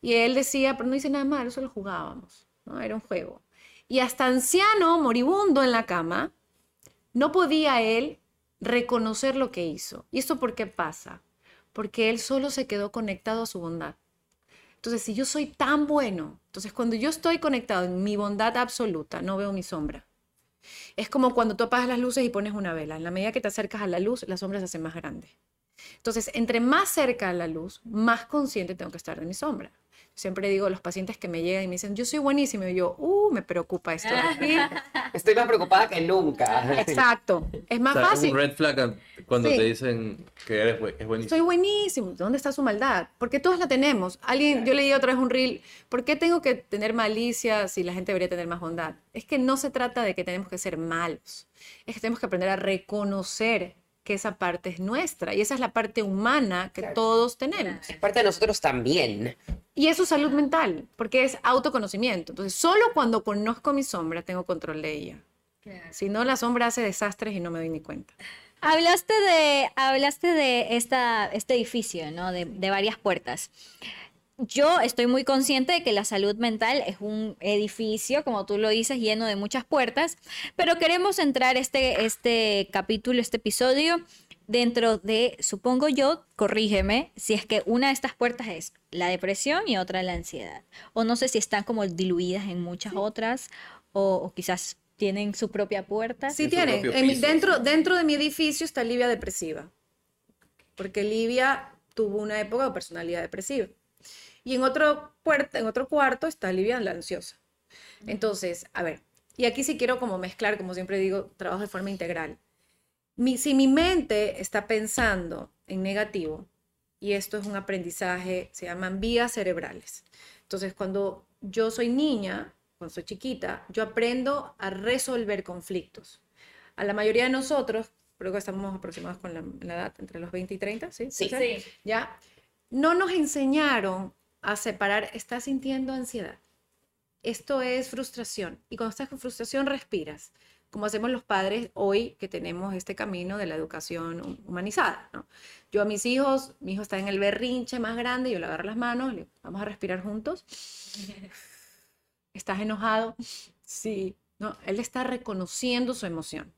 Y él decía, pero no hice nada malo, solo jugábamos, ¿no? Era un juego. Y hasta anciano, moribundo en la cama, no podía él reconocer lo que hizo. ¿Y esto por qué pasa? Porque él solo se quedó conectado a su bondad. Entonces, si yo soy tan bueno, entonces cuando yo estoy conectado en mi bondad absoluta, no veo mi sombra. Es como cuando tú las luces y pones una vela. En la medida que te acercas a la luz, la sombra se hace más grande. Entonces, entre más cerca a la luz, más consciente tengo que estar de mi sombra. Siempre digo a los pacientes que me llegan y me dicen, yo soy buenísimo, y yo, uh, me preocupa esto. de aquí". Estoy más preocupada que nunca. Exacto, es más O sea, fácil. un red flag cuando Sí. te dicen que eres bu- es buenísimo. Soy buenísimo. ¿Dónde está su maldad? Porque todos la tenemos. Alguien, yo leí otra vez un reel. ¿Por qué tengo que tener malicia si la gente debería tener más bondad? Es que no se trata de que tenemos que ser malos. Es que tenemos que aprender a reconocer que esa parte es nuestra y esa es la parte humana que todos tenemos. Es parte de nosotros también. Y eso es salud mental, porque es autoconocimiento. Entonces, solo cuando conozco mi sombra tengo control de ella. Si no, la sombra hace desastres y no me doy ni cuenta. Hablaste de, hablaste de esta, este edificio, ¿no? De, de varias puertas. Yo estoy muy consciente de que la salud mental es un edificio, como tú lo dices, lleno de muchas puertas, pero queremos entrar este, este capítulo, este episodio, dentro de, supongo yo, corrígeme, si es que una de estas puertas es la depresión y otra la ansiedad. O no sé si están como diluidas en muchas otras, o, o quizás tienen su propia puerta. Sí En su tiene. propio En mi- piso, dentro, dentro de mi edificio está Livia depresiva. Porque Livia tuvo una época de personalidad depresiva. Y en otro, puerta, en otro cuarto está Livia la ansiosa. Entonces, a ver, y aquí sí quiero como mezclar, como siempre digo, trabajo de forma integral. Mi, si mi mente está pensando en negativo, y esto es un aprendizaje, se llaman vías cerebrales. Entonces, cuando yo soy niña, cuando soy chiquita, yo aprendo a resolver conflictos. A la mayoría de nosotros, creo que estamos aproximados con la, la edad entre los 20 y 30, ¿sí? Sí. ¿Sí? ¿Ya? No nos enseñaron a separar, estás sintiendo ansiedad. Esto es frustración. Y cuando estás con frustración, respiras. Como hacemos los padres hoy que tenemos este camino de la educación hum- humanizada. Yo a mis hijos, mi hijo está en el berrinche más grande, yo le agarro las manos, le vamos a respirar juntos. ¿Estás enojado? Sí. No, él está reconociendo su emoción.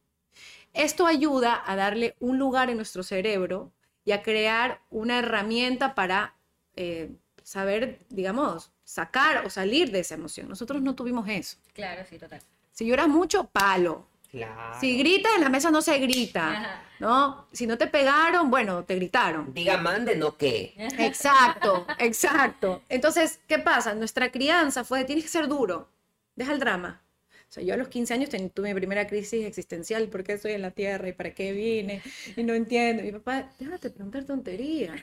Esto ayuda a darle un lugar en nuestro cerebro y a crear una herramienta para eh, saber, digamos, sacar o salir de esa emoción. Nosotros no tuvimos eso. Claro, sí, total. Si lloras mucho, palo. Claro. Si gritas, en la mesa no se grita, Ajá. ¿no? Si no te pegaron, bueno, te gritaron. Diga mande, no qué. Exacto, exacto. Entonces, ¿qué pasa? Nuestra crianza fue, de, tienes que ser duro, deja el drama. O sea, yo a los 15 años ten- tuve mi primera crisis existencial, ¿por qué estoy en la tierra y para qué vine? Y no entiendo. Mi papá, déjate de preguntar tonterías.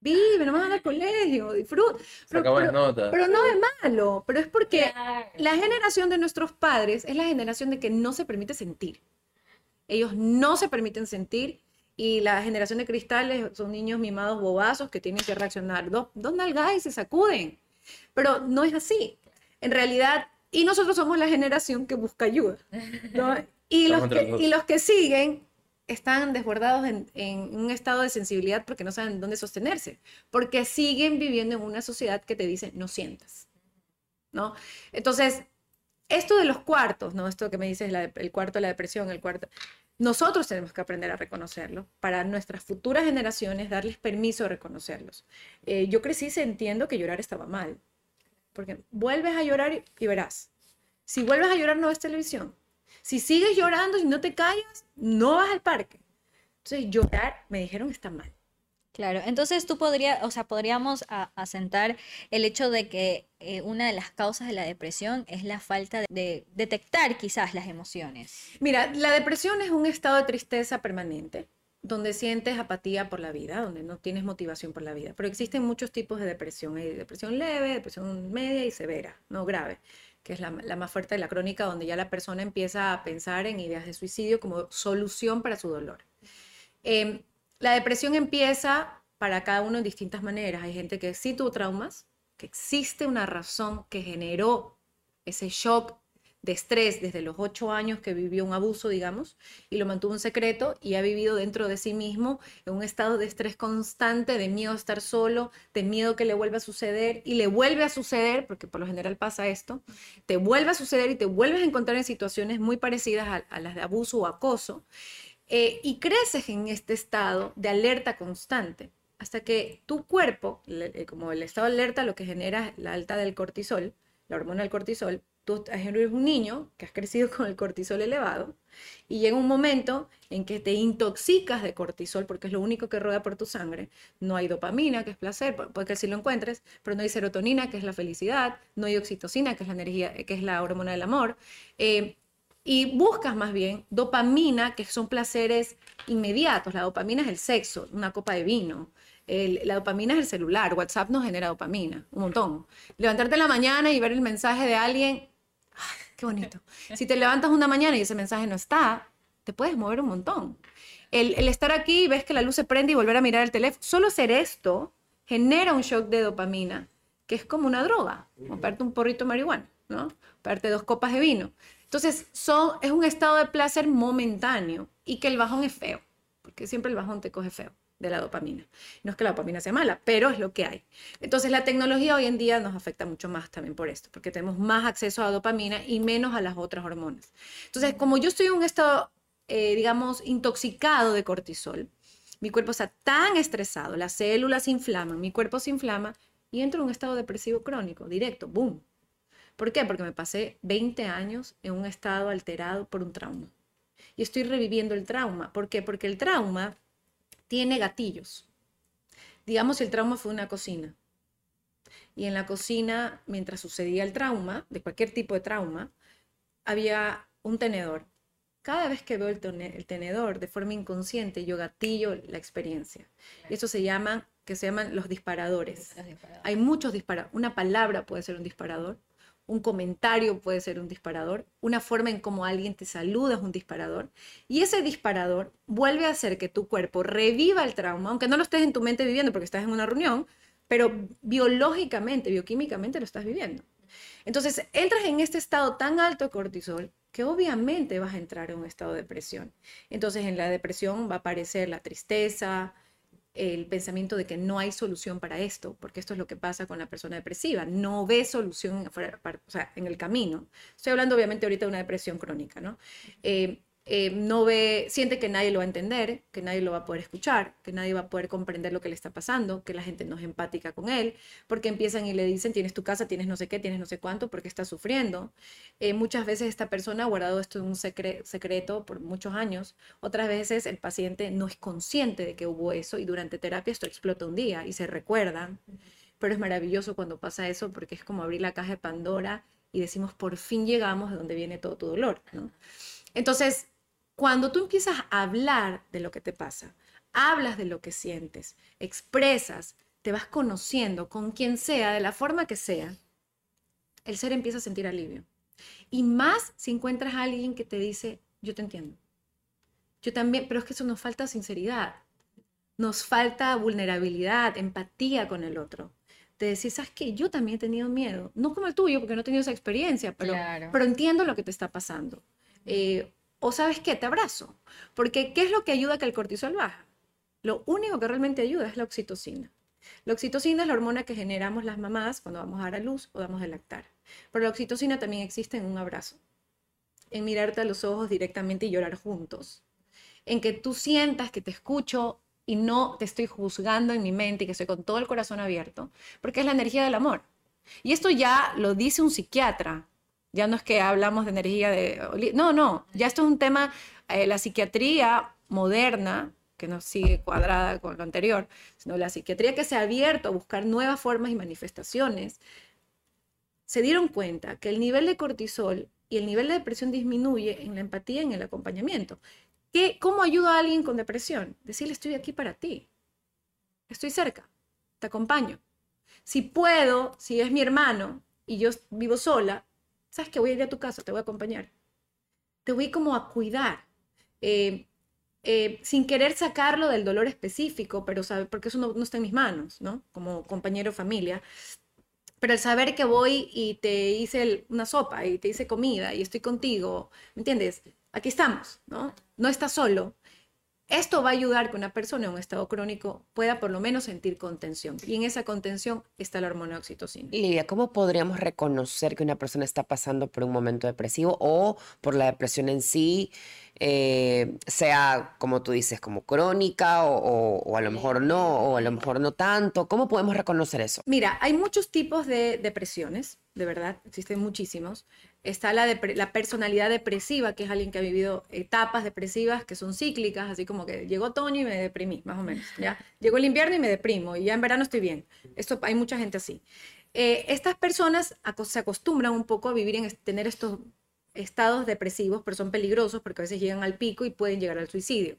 Vive, no vas a ir al colegio, disfruta. Pero, pero- notas. pero no es malo, pero es porque Claro. la generación de nuestros padres es la generación de que no se permite sentir. Ellos no se permiten sentir y la generación de cristales son niños mimados bobazos que tienen que reaccionar. Dos, dos nalgadas y se sacuden. Pero no es así. En realidad, y nosotros somos la generación que busca ayuda. ¿no? Y, los Estamos entre que, los y dos. los que siguen están desbordados en, un estado de sensibilidad porque no saben dónde sostenerse, porque siguen viviendo en una sociedad que te dice no sientas. ¿no? Entonces, esto de los cuartos, ¿no? Esto que me dices, el cuarto la depresión, el cuarto, nosotros tenemos que aprender a reconocerlo para nuestras futuras generaciones darles permiso de reconocerlos. Eh, yo crecí sintiendo que llorar estaba mal, porque vuelves a llorar y, y verás. Si vuelves a llorar no ves televisión. Si sigues llorando y no te callas, no vas al parque. Entonces llorar, me dijeron, está mal. Claro, entonces tú podrías, o sea, podríamos asentar el hecho de que eh, una de las causas de la depresión es la falta de, de detectar quizás las emociones. Mira, la depresión es un estado de tristeza permanente, donde sientes apatía por la vida, donde no tienes motivación por la vida. Pero existen muchos tipos de depresión. Hay depresión leve, depresión media y severa, no grave, que es la, más fuerte de la crónica, donde ya la persona empieza a pensar en ideas de suicidio como solución para su dolor. Em, la depresión empieza para cada uno en distintas maneras. Hay gente que sí tuvo traumas, que existe una razón que generó ese shock de estrés desde los ocho años que vivió un abuso, digamos, y lo mantuvo en secreto y ha vivido dentro de sí mismo en un estado de estrés constante, de miedo a estar solo, de miedo que le vuelva a suceder y le vuelve a suceder, porque por lo general pasa esto, te vuelve a suceder y te vuelves a encontrar en situaciones muy parecidas a, las de abuso o acoso eh, y creces en este estado de alerta constante hasta que tu cuerpo, eh, como el estado de alerta, lo que genera es la alta del cortisol, la hormona del cortisol, tú eres un niño que has crecido con el cortisol elevado y llega un momento en que te intoxicas de cortisol porque es lo único que rueda por tu sangre. No hay dopamina, que es placer, pu- puede que sí lo encuentres, pero no hay serotonina, que es la felicidad, no hay oxitocina, que es la energía, que es la hormona del amor. Eh, y buscas más bien dopamina, que son placeres inmediatos. La dopamina es el sexo, una copa de vino. La dopamina es el celular. WhatsApp nos genera dopamina, un montón. Levantarte en la mañana y ver el mensaje de alguien, ¡ay, qué bonito! Si te levantas una mañana y ese mensaje no está, te puedes mover un montón. El, el estar aquí y ves que la luz se prende y volver a mirar el teléfono, solo hacer esto genera un shock de dopamina, que es como una droga, como pegarte un porrito de marihuana, ¿no? Pegarte dos copas de vino. Entonces, son, es un estado de placer momentáneo y que el bajón es feo, porque siempre el bajón te coge feo de la dopamina. No es que la dopamina sea mala, pero es lo que hay. Entonces, la tecnología hoy en día nos afecta mucho más también por esto, porque tenemos más acceso a dopamina y menos a las otras hormonas. Entonces, como yo estoy en un estado, eh, digamos, intoxicado de cortisol, mi cuerpo está tan estresado, las células se inflaman, mi cuerpo se inflama y entro en un estado depresivo crónico, directo, boom. ¿Por qué? Porque me pasé 20 años en un estado alterado por un trauma. Y estoy reviviendo el trauma. ¿Por qué? Porque el trauma tiene gatillos. Digamos si el trauma fue una cocina. Y en la cocina, mientras sucedía el trauma, de cualquier tipo de trauma, había un tenedor. Cada vez que veo el, tenedor de forma inconsciente, yo gatillo la experiencia. Y eso se llaman, que se llaman los disparadores. Hay muchos disparadores. Una palabra puede ser un disparador, un comentario puede ser un disparador, una forma en cómo alguien te saluda es un disparador. Y ese disparador vuelve a hacer que tu cuerpo reviva el trauma, aunque no lo estés en tu mente viviendo porque estás en una reunión, pero biológicamente, bioquímicamente lo estás viviendo. Entonces, entras en este estado tan alto de cortisol que obviamente vas a entrar en un estado de depresión. Entonces, en la depresión va a aparecer la tristeza, el pensamiento de que no hay solución para esto, porque esto es lo que pasa con la persona depresiva, no ve solución o sea, en el camino. Estoy hablando obviamente ahorita de una depresión crónica, ¿no? Eh, eh, no ve, siente que nadie lo va a entender, que nadie lo va a poder escuchar, que nadie va a poder comprender lo que le está pasando, que la gente no es empática con él, porque empiezan y le dicen, tienes tu casa, tienes no sé qué, tienes no sé cuánto, porque estás sufriendo. Eh, muchas veces esta persona ha guardado esto en un secre- secreto por muchos años, otras veces el paciente no es consciente de que hubo eso y durante terapia esto explota un día y se recuerdan. Pero es maravilloso cuando pasa eso porque es como abrir la caja de Pandora y decimos, por fin llegamos de donde viene todo tu dolor. Entonces, cuando tú empiezas a hablar de lo que te pasa, hablas de lo que sientes, expresas, te vas conociendo con quien sea, de la forma que sea, el ser empieza a sentir alivio. Y más si encuentras a alguien que te dice, yo te entiendo. Yo también, pero es que eso nos falta sinceridad, nos falta vulnerabilidad, empatía con el otro. De decir, ¿sabes qué? Yo también he tenido miedo. No como el tuyo, porque no he tenido esa experiencia, pero, Claro. pero entiendo lo que te está pasando. Eh, o sabes qué, te abrazo. Porque ¿qué es lo que ayuda a que el cortisol baja? Lo único que realmente ayuda es la oxitocina. La oxitocina es la hormona que generamos las mamás cuando vamos a dar a luz o damos de lactar. Pero la oxitocina también existe en un abrazo, en mirarte a los ojos directamente y llorar juntos, en que tú sientas que te escucho y no te estoy juzgando en mi mente y que estoy con todo el corazón abierto, porque es la energía del amor. Y esto ya lo dice un psiquiatra. Ya no es que hablamos de energía de... No, no, ya esto es un tema, eh, la psiquiatría moderna, que no sigue cuadrada con lo anterior, sino la psiquiatría que se ha abierto a buscar nuevas formas y manifestaciones, se dieron cuenta que el nivel de cortisol y el nivel de depresión disminuye en la empatía y en el acompañamiento. ¿Qué, ¿Cómo ayudo a alguien con depresión? Decirle, estoy aquí para ti. Estoy cerca. Te acompaño. Si puedo, si es mi hermano y yo vivo sola, sabes que voy a ir a tu casa, te voy a acompañar. Te voy como a cuidar. Eh, eh, sin querer sacarlo del dolor específico, pero sabe, porque eso no, está en mis manos, ¿no? Como compañero familia. Pero el saber que voy y te hice una sopa y te hice comida y estoy contigo, ¿me entiendes? Aquí estamos, ¿no? No estás solo. Esto va a ayudar que una persona en un estado crónico pueda por lo menos sentir contención. Y en esa contención está la hormona oxitocina. Lidia, ¿cómo podríamos reconocer que una persona está pasando por un momento depresivo o por la depresión en sí? Eh, sea, como tú dices, como crónica o, o, o, a lo mejor no, o a lo mejor no tanto. ¿Cómo podemos reconocer eso? Mira, hay muchos tipos de depresiones, de verdad, existen muchísimos. Está la, personalidad depresiva, que es alguien que ha vivido etapas depresivas que son cíclicas, así como que llegó otoño y me deprimí, más o menos. ¿ya? Llegó el invierno y me deprimo, y ya en verano estoy bien. Esto, hay mucha gente así. Eh, estas personas se acostumbran un poco a vivir en tener estos estados depresivos, pero son peligrosos porque a veces llegan al pico y pueden llegar al suicidio.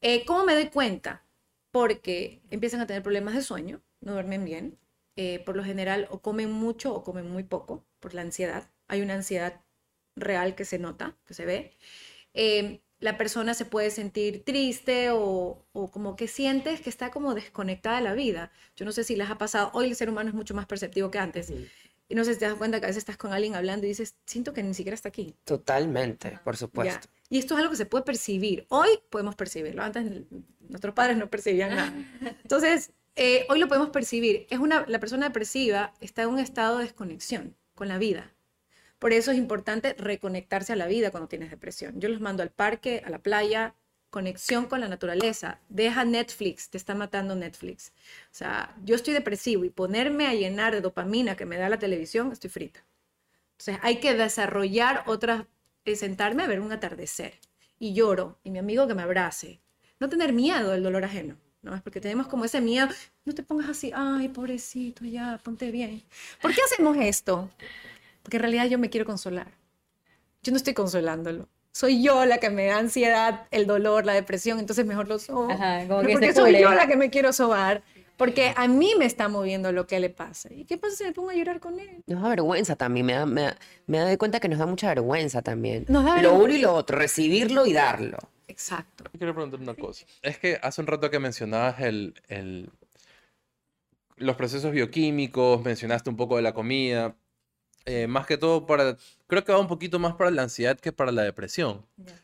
Eh, ¿Cómo me doy cuenta? Porque empiezan a tener problemas de sueño, no duermen bien, eh, por lo general o comen mucho o comen muy poco por la ansiedad. Hay una ansiedad real que se nota, que se ve. Eh, la persona se puede sentir triste o, o, como que sientes que está como desconectada de la vida. Yo no sé si les ha pasado, hoy el ser humano es mucho más perceptivo que antes. Sí. Y no sé si te das cuenta que a veces estás con alguien hablando y dices, siento que ni siquiera está aquí. Totalmente, por supuesto. Ya. Y esto es algo que se puede percibir. Hoy podemos percibirlo. Antes nuestros padres no percibían nada. Entonces, eh, hoy lo podemos percibir. Es una, la persona depresiva está en un estado de desconexión con la vida. Por eso es importante reconectarse a la vida cuando tienes depresión. Yo los mando al parque, a la playa, conexión con la naturaleza. Deja Netflix, te está matando Netflix. O sea, yo estoy depresivo y ponerme a llenar de dopamina que me da la televisión, estoy frita. Entonces hay que desarrollar otras, eh, sentarme a ver un atardecer y lloro y mi amigo que me abrace. No tener miedo del dolor ajeno. ¿no? Es porque tenemos como ese miedo, no te pongas así, ay, pobrecito, ya, ponte bien. ¿Por qué hacemos esto? Porque en realidad yo me quiero consolar. Yo no estoy consolándolo soy yo la que me da ansiedad, el dolor, la depresión, entonces mejor lo sobo. Ajá, como que porque soy yo la que me quiero sobar. Porque a mí me está moviendo lo que le pasa. ¿Y qué pasa si me pongo a llorar con él? Nos da vergüenza también. Me da, me, da, me da cuenta que nos da mucha vergüenza también. Nos da lo uno y lo otro, recibirlo y darlo. Exacto. Quiero preguntar una cosa. Es que hace un rato que mencionabas el, el, los procesos bioquímicos, mencionaste un poco de la comida. Eh, más que todo para, creo que va un poquito más para la ansiedad que para la depresión. Yeah.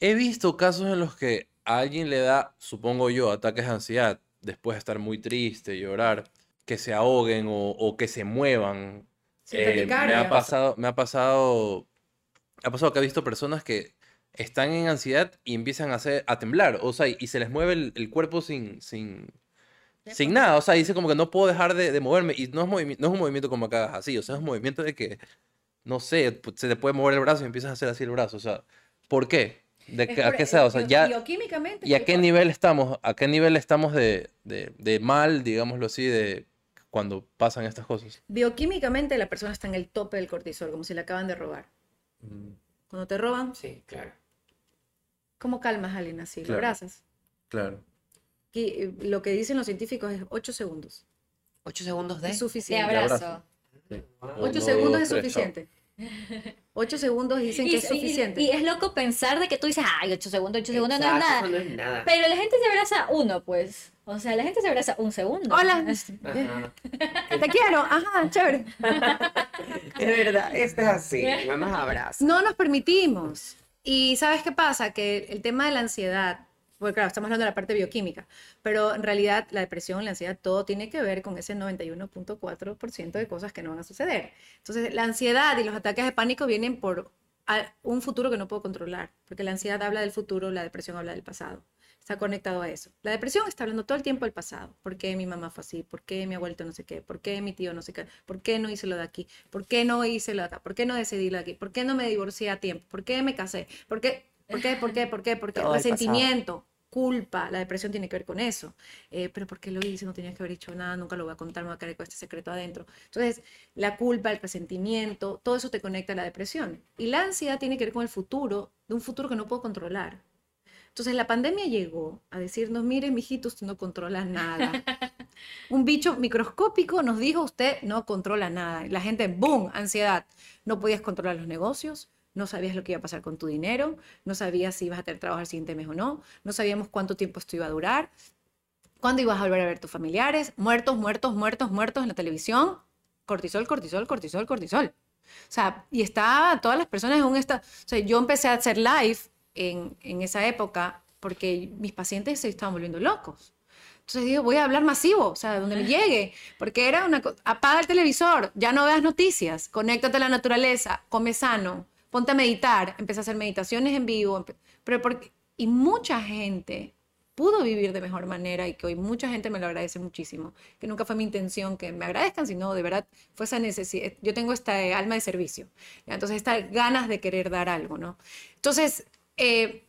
He visto casos en los que a alguien le da, supongo yo, ataques de ansiedad después de estar muy triste, llorar, que se ahoguen o, o que se muevan. Eh, me ha pasado, me ha pasado, ha pasado que he visto personas que están en ansiedad y empiezan a, hacer, a temblar, o sea, y, y se les mueve el, el cuerpo sin, sin, sin nada, o sea, dice como que no puedo dejar de, de moverme y no es, no es un movimiento como acá así, o sea, es un movimiento de que, no sé, se te puede mover el brazo y empiezas a hacer así el brazo, o sea, ¿por qué? ¿De es que, por, ¿A qué sea? O sea, ya, bioquímicamente. ¿Y a qué nivel estamos? ¿A qué nivel estamos de, de, de mal, digámoslo así, de cuando pasan estas cosas? Bioquímicamente la persona está en el tope del cortisol, como si le acaban de robar. Mm. Cuando te roban, sí, claro. ¿Cómo calmas a alguien así? Claro. ¿Lo abrazas? Claro. Y lo que dicen los científicos es 8 segundos. ¿8 segundos de? Es De suficiente. abrazo. Sí. 8 segundos es suficiente. 8 segundos dicen Y, que es suficiente. y es loco pensar de que tú dices, ay, 8 segundos, 8 segundos no es nada. eso no es nada. Pero la gente se abraza uno, pues. O sea, la gente se abraza un segundo. Hola. Ajá. Te quiero. Ajá, chévere. Es verdad, esto es así. Vamos a abrazar. No nos permitimos. Y ¿sabes qué pasa? Que el tema de la ansiedad, porque claro, estamos hablando de la parte bioquímica, pero en realidad la depresión, la ansiedad, todo tiene que ver con ese 91.4% de cosas que no van a suceder. Entonces, la ansiedad y los ataques de pánico vienen por un futuro que no puedo controlar, porque la ansiedad habla del futuro, la depresión habla del pasado. Está conectado a eso. La depresión está hablando todo el tiempo del pasado. ¿Por qué mi mamá fue así? ¿Por qué mi abuelito no sé qué? ¿Por qué mi tío no sé qué? ¿Por qué no hice lo de aquí? ¿Por qué no hice lo de acá? ¿Por qué no decidí lo de aquí? ¿Por qué no me divorcié a tiempo? ¿Por qué me casé? ¿Por qué? ¿Por qué? ¿Por qué? ¿Por qué? ¿Por qué? Resentimiento, culpa, la depresión tiene que ver con eso. Eh, pero ¿por qué lo hice? No tenía que haber hecho nada, nunca lo voy a contar, me voy a quedar con este secreto adentro. Entonces, la culpa, el resentimiento, todo eso te conecta a la depresión. Y la ansiedad tiene que ver con el futuro, de un futuro que no puedo controlar. Entonces la pandemia llegó a decirnos, mire, mijito, usted no controla nada. Un bicho microscópico nos dijo, usted no controla nada. Y la gente, boom, ansiedad. No podías controlar los negocios, no sabías lo que iba a pasar con tu dinero, no sabías si ibas a tener trabajo el siguiente mes o no, no sabíamos cuánto tiempo esto iba a durar, cuándo ibas a volver a ver tus familiares, muertos, muertos, muertos, muertos en la televisión, cortisol, cortisol, cortisol, cortisol. O sea, y está todas las personas en un estado. O sea, yo empecé a hacer live en, en esa época porque mis pacientes se estaban volviendo locos. Entonces digo, voy a hablar masivo, o sea, donde me llegue, porque era una cosa, apaga el televisor, ya no veas noticias, conéctate a la naturaleza, come sano, ponte a meditar, empecé a hacer meditaciones en vivo, pero porque, y mucha gente pudo vivir de mejor manera y que hoy mucha gente me lo agradece muchísimo, que nunca fue mi intención que me agradezcan, sino de verdad fue esa necesidad, yo tengo esta alma de servicio, entonces estas ganas de querer dar algo, ¿no? Entonces, eh,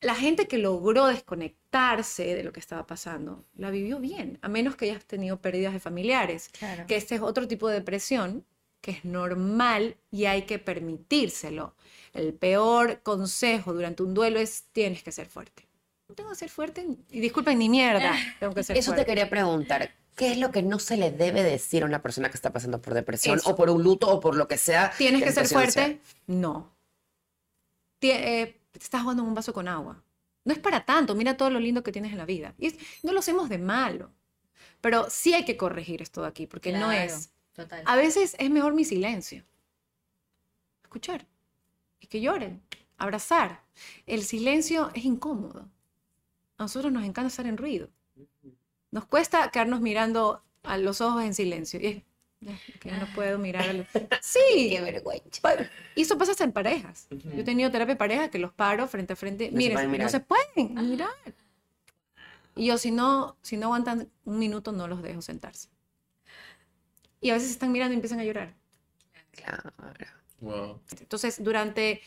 la gente que logró desconectarse de lo que estaba pasando, la vivió bien, a menos que hayas tenido pérdidas de familiares, que este es otro tipo de depresión que es normal y hay que permitírselo. El peor consejo durante un duelo es tienes que ser fuerte. No tengo que ser fuerte y disculpen ni mierda, tengo que ser Eso fuerte. te quería preguntar. ¿Qué es lo que no se le debe decir a una persona que está pasando por depresión Eso. o por un luto o por lo que sea? ¿Tienes que ser fuerte? sea? No. Eh, te estás jugando en un vaso con agua. No es para tanto, mira todo lo lindo que tienes en la vida. Y no lo hacemos de malo, pero sí hay que corregir esto de aquí, porque no es. Total. A veces es mejor mi silencio. Escuchar. Y que lloren. Abrazar. El silencio es incómodo. A nosotros nos encanta estar en ruido. Nos cuesta quedarnos mirando a los ojos en silencio. Y es "Ya, que no puedo mirar a los... Sí. Qué vergüenza. Y eso pasa hasta en parejas. Yo he tenido terapia de pareja que los paro frente a frente. No se Miren, pueden no se pueden mirar. Y yo, si no, si no aguantan un minuto, no los dejo sentarse. Y a veces están mirando y empiezan a llorar. Claro. Wow. Entonces, durante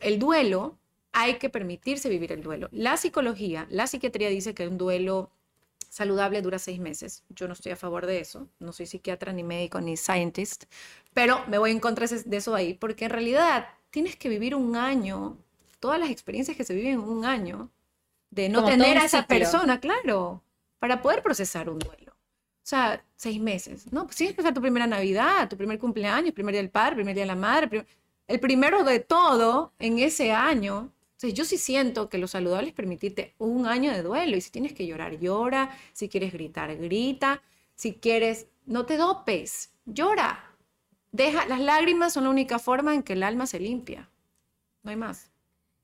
el duelo, hay que permitirse vivir el duelo. La psicología, la psiquiatría dice que un duelo saludable dura seis meses. Yo no estoy a favor de eso. No soy psiquiatra, ni médico, ni scientist. Pero me voy en contra de eso ahí, porque en realidad tienes que vivir un año, todas las experiencias que se viven en un año, de no Como tener a esa ciclo. persona, claro, para poder procesar un duelo. O sea, seis meses. No, pues que pasar tu primera Navidad, tu primer cumpleaños, primer día del padre, primer día de la madre, prim- el primero de todo en ese año. Entonces, yo sí siento que lo saludable es un año de duelo. Y si tienes que llorar, llora. Si quieres gritar, grita. Si quieres, no te dopes, llora. Deja, las lágrimas son la única forma en que el alma se limpia. No hay más.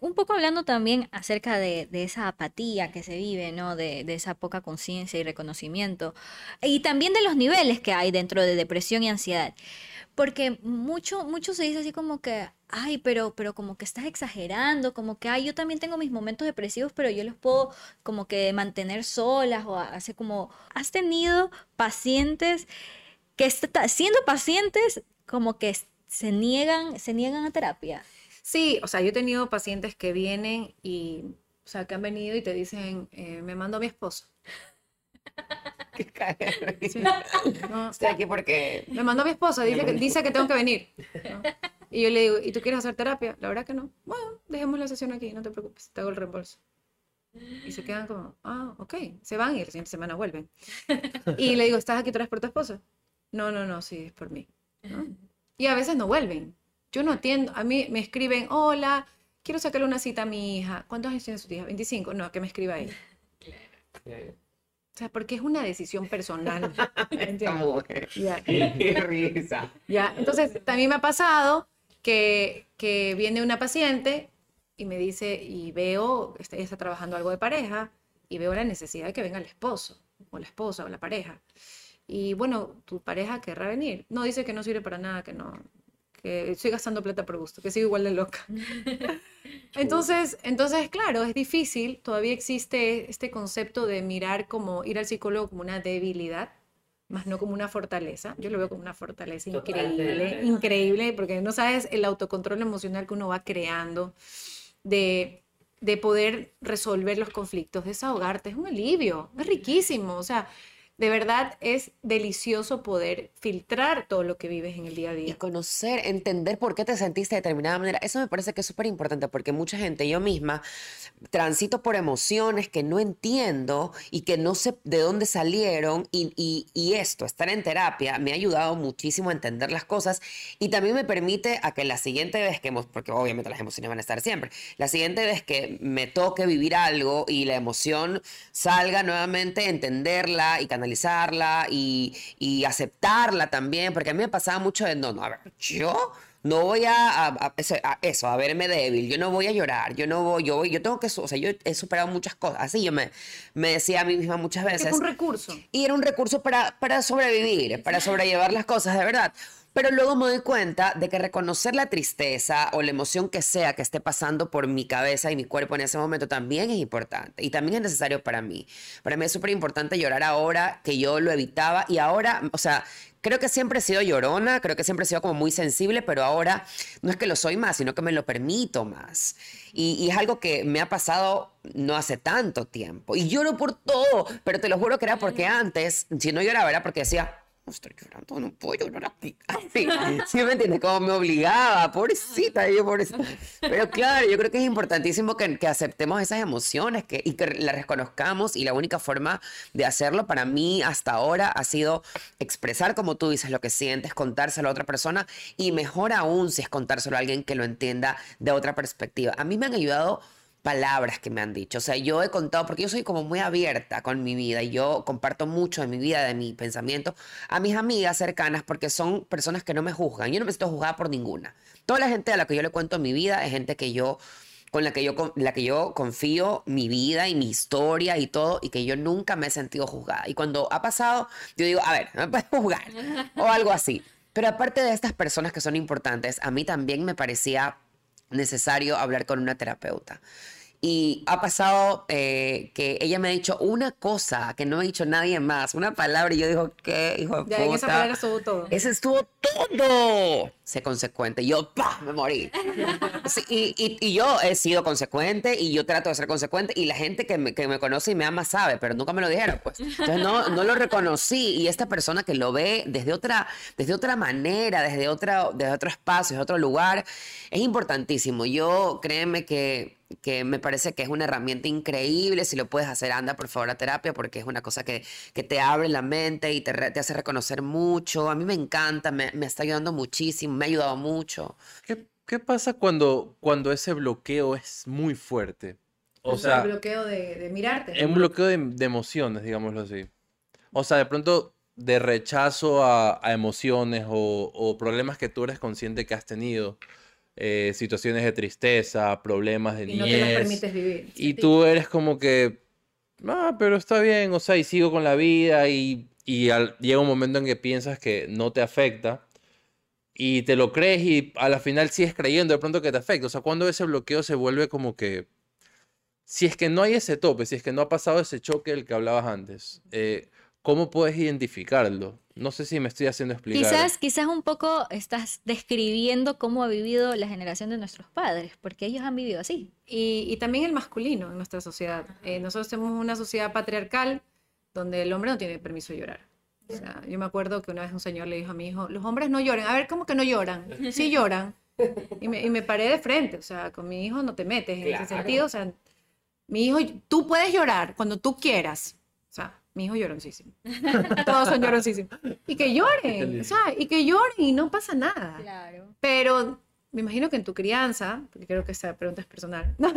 Un poco hablando también acerca de, de esa apatía que se vive, ¿no? De, de esa poca conciencia y reconocimiento. Y también de los niveles que hay dentro de depresión y ansiedad. Porque mucho, mucho se dice así como que, ay, pero, pero como que estás exagerando, como que, ay, yo también tengo mis momentos depresivos, pero yo los puedo como que mantener solas o hace como, has tenido pacientes que está- siendo pacientes como que se niegan, se niegan a terapia. Sí, o sea, yo he tenido pacientes que vienen y, o sea, que han venido y te dicen, eh, me mandó mi esposo. Qué cagada. Sí. No, Estoy aquí porque me mandó mi esposo, dice que, dice que tengo que venir. ¿no? Y yo le digo, ¿y tú quieres hacer terapia? La verdad que no. Bueno, dejemos la sesión aquí, no te preocupes, te hago el reembolso. Y se quedan como, ah, ok. Se van y la siguiente semana vuelven. Y le digo, ¿estás aquí otra vez por tu esposo? No, no, no, sí, es por mí. ¿no? Y a veces no vuelven. Yo no atiendo. A mí me escriben, hola, quiero sacarle una cita a mi hija. ¿Cuántos años tiene su hija? 25. No, que me escriba ahí. O sea, porque es una decisión personal. Ya. Qué risa. Ya, entonces también me ha pasado que, que viene una paciente y me dice, y veo, está, ella está trabajando algo de pareja, y veo la necesidad de que venga el esposo, o la esposa, o la pareja. Y bueno, tu pareja querrá venir. No, dice que no sirve para nada, que no, que estoy gastando plata por gusto, que sigo igual de loca. Entonces, entonces, claro, es difícil, todavía existe este concepto de mirar como ir al psicólogo como una debilidad, más no como una fortaleza. Yo lo veo como una fortaleza increíble, increíble, porque no sabes el autocontrol emocional que uno va creando de, de poder resolver los conflictos, desahogarte, es un alivio, es riquísimo. O sea, de verdad es delicioso poder filtrar todo lo que vives en el día a Y día. conocer, entender por qué te sentiste de determinada manera, eso me parece que es súper importante porque mucha gente, yo misma, transito por emociones que no entiendo y que no sé de dónde salieron y, y- y esto, estar en terapia, me ha ayudado muchísimo a entender las cosas y también me permite a que la siguiente vez que, hemos, porque obviamente las emociones van a estar siempre, la siguiente vez que me toque vivir algo y la emoción salga nuevamente, entenderla y canalizarla y, y aceptarla también, porque a mí me pasaba mucho de, no, no, a ver, yo no voy a, a- a eso, a eso, a verme débil, yo no voy a llorar, yo no voy, yo voy, yo tengo que, o sea, yo he superado muchas cosas, así yo me, me decía a mí misma muchas veces. es un recurso. Y era un recurso para, para sobrevivir, para sobrellevar las cosas de verdad. Pero luego me doy cuenta de que reconocer la tristeza o la emoción que sea que esté pasando por mi cabeza y mi cuerpo en ese momento también es importante y también es necesario para mí. Para mí es súper importante llorar ahora que yo lo evitaba y ahora, o sea, creo que siempre he sido llorona, creo que siempre he sido como muy sensible, pero ahora no es que lo soy más, sino que me lo permito más. Y, y es algo que me ha pasado no hace tanto tiempo. Y lloro por todo, pero te lo juro que era porque antes, si no lloraba, era porque decía, estoy llorando, no puedo llorar. Así, ¿sí me entiendes? Como me obligaba, pobrecita, yo pobrecita. Pero claro, yo creo que es importantísimo que, que aceptemos esas emociones que, y que las reconozcamos y la única forma de hacerlo para mí hasta ahora ha sido expresar como tú dices lo que sientes, contárselo a otra persona y mejor aún si es contárselo a alguien que lo entienda de otra perspectiva. A mí me han ayudado palabras que me han dicho. O sea, yo he contado, porque yo soy como muy abierta con mi vida y yo comparto mucho de mi vida, de mi pensamiento, a mis amigas cercanas porque son personas que no me juzgan. Yo no me siento juzgada por ninguna. Toda la gente a la que yo le cuento mi vida es gente que yo con la que yo con- la que yo confío mi vida y mi historia y todo y que yo nunca me he sentido juzgada. Y cuando ha pasado, yo digo, a ver, no me puedes juzgar o algo así. Pero aparte de estas personas que son importantes, a mí también me parecía necesario hablar con una terapeuta. Y ha pasado eh, que ella me ha dicho una cosa que no me ha dicho nadie más, una palabra, y yo digo, ¿qué, hijo de Ya en esa palabra estuvo todo. Ese estuvo todo. Sé consecuente. Y yo, ¡pah! Me morí. Sí, y, y- y yo he sido consecuente y yo trato de ser consecuente. Y la gente que me, que me conoce y me ama sabe, pero nunca me lo dijeron, pues. Entonces no, no lo reconocí. Y esta persona que lo ve desde otra, desde otra manera, desde, otra, desde otro espacio, desde otro lugar, es importantísimo. Yo, créeme que que me parece que es una herramienta increíble. Si lo puedes hacer, anda por favor a terapia porque es una cosa que, que te abre la mente y te, re- te hace reconocer mucho. A mí me encanta, me, me está ayudando muchísimo, me ha ayudado mucho. ¿Qué, qué pasa cuando, cuando ese bloqueo es muy fuerte? O sea, el bloqueo de, de mirarte. es un bloqueo de, de emociones, digámoslo así. O sea, de pronto de rechazo a, a emociones o, o problemas que tú eres consciente que has tenido, eh, situaciones de tristeza, problemas de y no te los niñez. permites vivir. Y tú eres como que, ah, pero está bien, o sea, y sigo con la vida y, y al- llega un momento en que piensas que no te afecta y te lo crees y a la final sigues creyendo de pronto que te afecta. O sea, cuando ese bloqueo se vuelve como que, si es que no hay ese tope, si es que no ha pasado ese choque del que hablabas antes, eh, ¿cómo puedes identificarlo? No sé si me estoy haciendo explicar. Quizás, quizás un poco estás describiendo cómo ha vivido la generación de nuestros padres, porque ellos han vivido así. Y, y también el masculino en nuestra sociedad. Eh, nosotros tenemos una sociedad patriarcal donde el hombre no tiene permiso de llorar. O sea, yo me acuerdo que una vez un señor le dijo a mi hijo, los hombres no lloran. A ver, ¿cómo que no lloran? Sí lloran. Y me, y me paré de frente. O sea, con mi hijo no te metes en ese Claro. sentido. O sea, mi hijo, tú puedes llorar cuando tú quieras. Mi hijo lloroncísimo. Todos son lloroncísimos. Y que lloren. Sea, y que lloren y no pasa nada. Claro. Pero me imagino que en tu crianza, porque creo que esa pregunta es personal. No.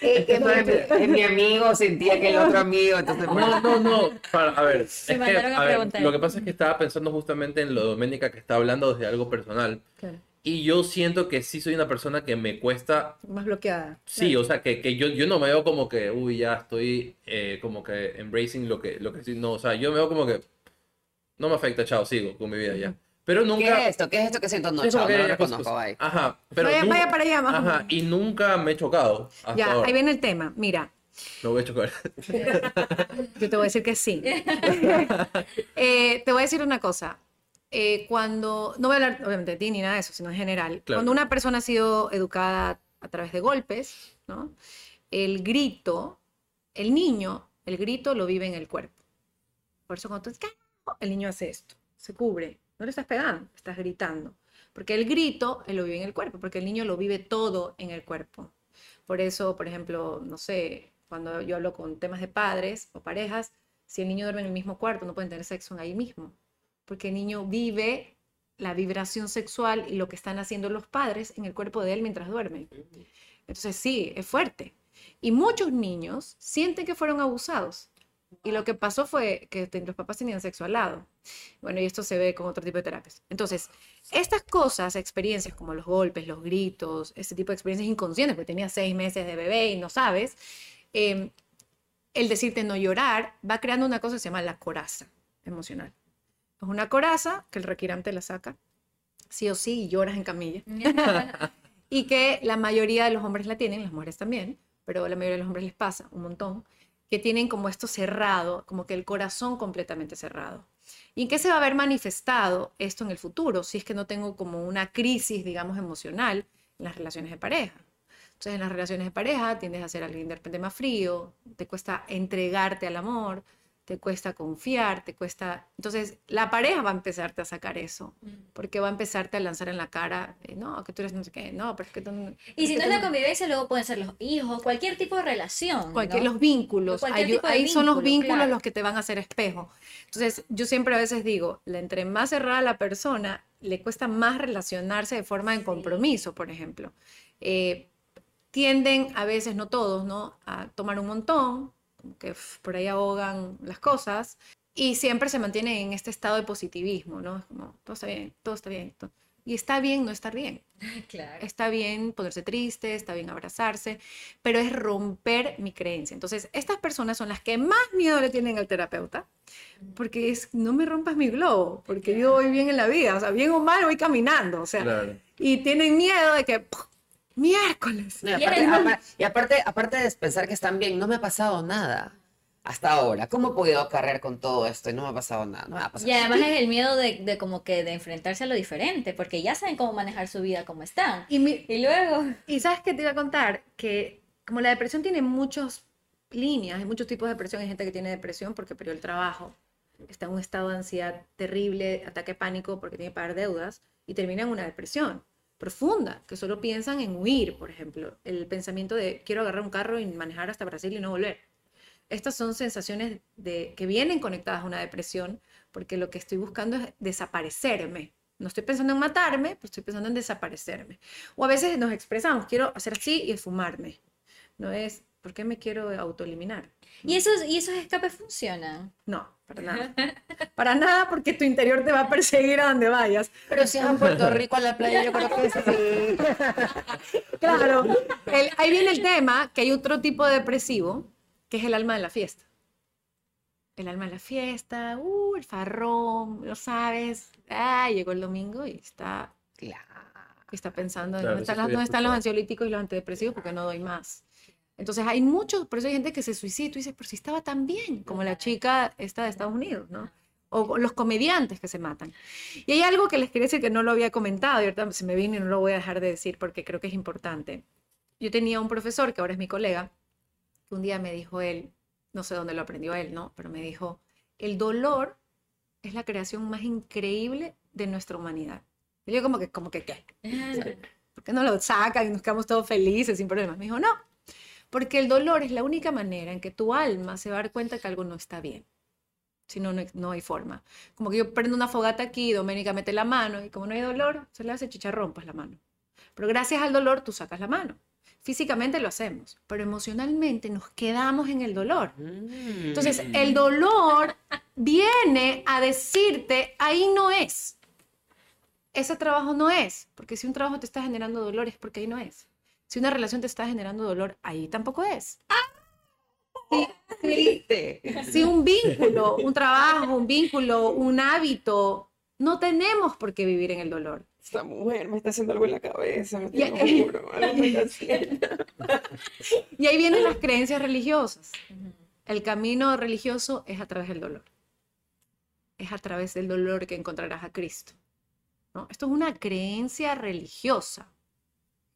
Es mi amigo, sentía que el otro amigo, entonces... No, no, no. para- a ver, es que, a a ver, lo que pasa es que estaba pensando justamente en lo de Doménica que está hablando desde algo personal. Claro, Y yo siento que sí soy una persona que me cuesta más bloqueada. Sí, o sea, que, que yo, yo no me veo como que, uy, ya estoy eh, como que embracing lo que, lo que estoy. No, o sea, yo me veo como que no me afecta, chao, sigo con mi vida ya. Pero ¿Qué nunca. es esto? ¿Qué es esto que siento? No, es chao, que no lo ya, pues, reconozco, pues, bye. Ajá, pero. Vaya- nunca- vaya para allá, más Ajá, y nunca me he chocado. Hasta Ya, ahora. ahí viene el tema. Mira, Me voy a chocar. yo te voy a decir que sí. Eh, te voy a decir una cosa. Eh, cuando, no voy a hablar obviamente de ti ni nada de eso, sino en general. Claro. Cuando una persona ha sido educada a través de golpes, ¿no? El grito, el niño el grito lo vive en el cuerpo. Por eso cuando tú el niño hace esto, se cubre, no le estás pegando, estás gritando. Porque el grito él lo vive en el cuerpo, porque el niño lo vive todo en el cuerpo. Por eso, por ejemplo, no sé, cuando yo hablo con temas de padres o parejas, si el niño duerme en el mismo cuarto, no pueden tener sexo ahí mismo, porque el niño vive la vibración sexual y lo que están haciendo los padres en el cuerpo de él mientras duerme. Entonces sí, es fuerte. Y muchos niños sienten que fueron abusados. Y lo que pasó fue que los papás tenían sexo al lado. Bueno, y esto se ve con otro tipo de terapias. Entonces, estas cosas, experiencias como los golpes, los gritos, este tipo de experiencias inconscientes, porque tenía seis meses de bebé y no sabes, eh, el decirte no llorar va creando una cosa que se llama la coraza emocional. Es una coraza que el requirante la saca, sí o sí, y lloras en camilla y que la mayoría de los hombres la tienen, las mujeres también, pero la mayoría de los hombres les pasa un montón, que tienen como esto cerrado, como que el corazón completamente cerrado. ¿Y en qué se va a ver manifestado esto en el futuro? Si es que no tengo como una crisis, digamos, emocional en las relaciones de pareja. Entonces, en las relaciones de pareja tiendes a ser alguien de repente más frío, te cuesta entregarte al amor, te cuesta confiar, te cuesta... Entonces, la pareja va a empezarte a sacar eso, porque va a empezarte a lanzar en la cara, eh, no, que tú eres no sé qué, no, pero es que tú... Y si no es la convivencia, luego pueden ser los hijos, cualquier tipo de relación. Cualquier, ¿no? los vínculos, Cualquier de ahí son los vínculo, vínculos claro. los que te van a hacer espejo. Entonces, yo siempre a veces digo, la entre más cerrada la persona, le cuesta más relacionarse de forma de compromiso, por ejemplo. Eh, tienden a veces, no todos, ¿no? A tomar un montón, como que por ahí ahogan las cosas, y siempre se mantienen en este estado de positivismo, ¿no? Es como, todo está bien, todo está bien. to- Y está bien no estar bien. Claro. Está bien ponerse triste, está bien abrazarse, pero es romper mi creencia. Entonces, estas personas son las que más miedo le tienen al terapeuta, porque es, no me rompas mi globo, porque yo voy bien en la vida, o sea, bien o mal voy caminando, o sea, Claro. y tienen miedo de que, ¡puf! Miércoles. No, y aparte, y aparte, aparte de pensar que están bien, no me ha pasado nada hasta ahora. ¿Cómo he podido cargar con todo esto y no me ha pasado nada? No me ha pasado Y además es el miedo de, de como que de enfrentarse a lo diferente, porque ya saben cómo manejar su vida como están. Y, mi- Y luego, y sabes qué te iba a contar, que como la depresión tiene muchas líneas, hay muchos tipos de depresión, hay gente que tiene depresión porque perdió el trabajo, está en un estado de ansiedad terrible, ataque pánico porque tiene que pagar deudas y termina en una depresión profunda, que solo piensan en huir, por ejemplo, el pensamiento de quiero agarrar un carro y manejar hasta Brasil y no volver. Estas son sensaciones de, que vienen conectadas a una depresión porque lo que estoy buscando es desaparecerme. No estoy pensando en matarme, pero estoy pensando en desaparecerme. O a veces nos expresamos, quiero hacer así y esfumarme. No es, ¿por qué me quiero autoeliminar? y esos, y esos escapes funcionan. No, para nada. Para nada porque tu interior te va a perseguir a donde vayas. Pero si es en Puerto Rico, en la playa, yo creo que sí. Claro, el- ahí viene el tema que hay otro tipo de depresivo, que es el alma de la fiesta. El alma de la fiesta, uh, el farrón, lo sabes. Ah, llegó el domingo y está, Claro. está pensando en Claro, dónde están, dónde los ansiolíticos y los antidepresivos porque no doy más. Entonces hay muchos, por eso hay gente que se suicida y dices, pero si estaba tan bien, como la chica esta de Estados Unidos, ¿no? O los comediantes que se matan. Y hay algo que les quería decir que no lo había comentado y ahorita se me vino y no lo voy a dejar de decir porque creo que es importante. Yo tenía un profesor que ahora es mi colega, que un día me dijo él, no sé dónde lo aprendió él, ¿no? Pero me dijo, el dolor es la creación más increíble de nuestra humanidad. Y yo como que, como que, ¿qué? ¿Por qué no lo sacan y nos quedamos todos felices sin problemas? Me dijo, no, porque el dolor es la única manera en que tu alma se va a dar cuenta que algo no está bien. Si no, no, hay- no hay forma. Como que yo prendo una fogata aquí, Doménica mete la mano y como no hay dolor, se le hace chicharrón, pues la mano. Pero gracias al dolor tú sacas la mano. Físicamente lo hacemos, pero emocionalmente nos quedamos en el dolor. Entonces, el dolor viene a decirte, ahí no es. Ese trabajo no es, porque si un trabajo te está generando dolor es porque ahí no es. Si una relación te está generando dolor, ahí tampoco es. Triste. Si un vínculo, un trabajo, un vínculo, un hábito, no tenemos por qué vivir en el dolor. Esta mujer me está haciendo algo en la cabeza, me Ya- lo juro, algo me está. Y ahí vienen las creencias religiosas. El camino religioso es a través del dolor. Es a través del dolor que encontrarás a Cristo. ¿no? Esto es una creencia religiosa.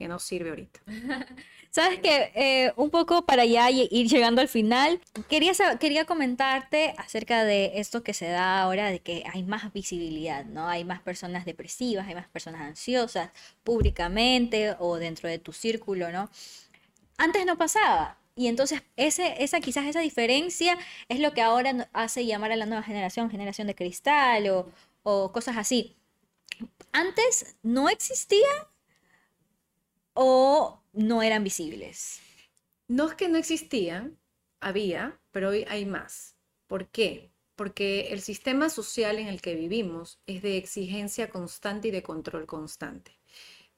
Que no sirve ahorita. Sabes que eh, un poco para ya ir llegando al final, quería, quería comentarte acerca de esto que se da ahora, de que hay más visibilidad, ¿no? Hay más personas depresivas, hay más personas ansiosas, públicamente o dentro de tu círculo, ¿no? Antes no pasaba. Y entonces ese, esa quizás esa diferencia es lo que ahora hace llamar a la nueva generación generación de cristal o, o cosas así. Antes no existía o no eran visibles. No es que no existían, había, pero hoy hay más. ¿Por qué? Porque el sistema social en el que vivimos es de exigencia constante y de control constante.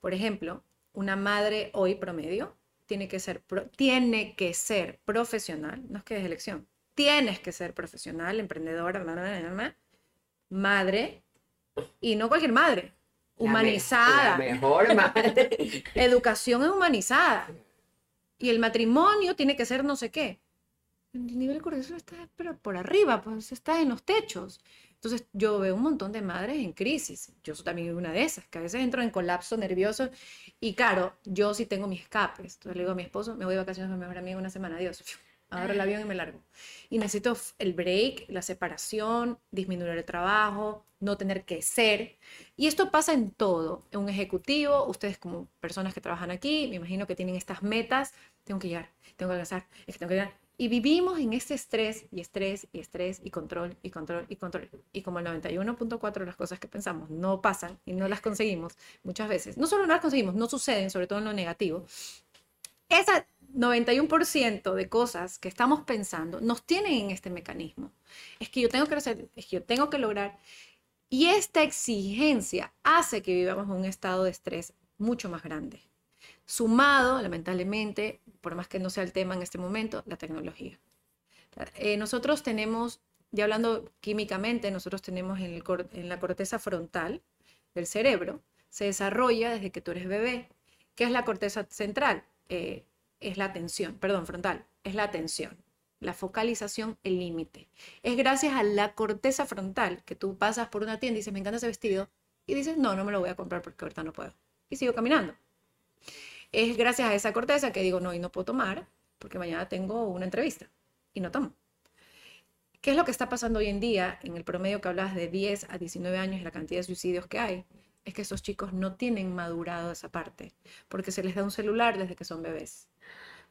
Por ejemplo, una madre hoy promedio tiene que ser, tiene que ser profesional, no es que es elección, tienes que ser profesional, emprendedora, madre, y no cualquier madre, La me- humanizada. La mejor madre. Educación es humanizada. Y el matrimonio tiene que ser no sé qué. El nivel cortisol está pero por arriba, pues está en los techos. Entonces yo veo un montón de madres en crisis. Yo soy también una de esas, que a veces entro en colapso nervioso. Y claro, yo sí tengo mis escapes. Entonces le digo a mi esposo, me voy de vacaciones con mi mejor amigo una semana, adiós. Agarro el avión y me largo. Y necesito el break, la separación, disminuir el trabajo, no tener que ser. Y esto pasa en todo. En un ejecutivo, ustedes como personas que trabajan aquí, me imagino que tienen estas metas. Tengo que llegar, tengo que alcanzar, es que tengo que llegar. Y vivimos en este estrés y estrés y estrés y control y control y control. Y como el 91.4 de las cosas que pensamos no pasan y no las conseguimos muchas veces, no solo no las conseguimos, no suceden, sobre todo en lo negativo, esa 91% de cosas que estamos pensando nos tienen en este mecanismo. Es que yo tengo que hacer, es que yo tengo que lograr. Y esta exigencia hace que vivamos un estado de estrés mucho más grande. Sumado, lamentablemente, por más que no sea el tema en este momento, la tecnología. Eh, nosotros tenemos, ya hablando químicamente, nosotros tenemos en, la corteza frontal del cerebro, se desarrolla desde que tú eres bebé. ¿Qué es la corteza central? Eh, es la atención, perdón, frontal, es la atención, la focalización, el límite. Es gracias a la corteza frontal que tú pasas por una tienda y dices, me encanta ese vestido, y dices, no, no me lo voy a comprar porque ahorita no puedo. Y sigo caminando. Es gracias a esa corteza que digo, no, y no puedo tomar porque mañana tengo una entrevista y no tomo. ¿Qué es lo que está pasando hoy en día en el promedio que hablas de 10 a 19 años y la cantidad de suicidios que hay? Es que esos chicos no tienen madurado esa parte, porque se les da un celular desde que son bebés,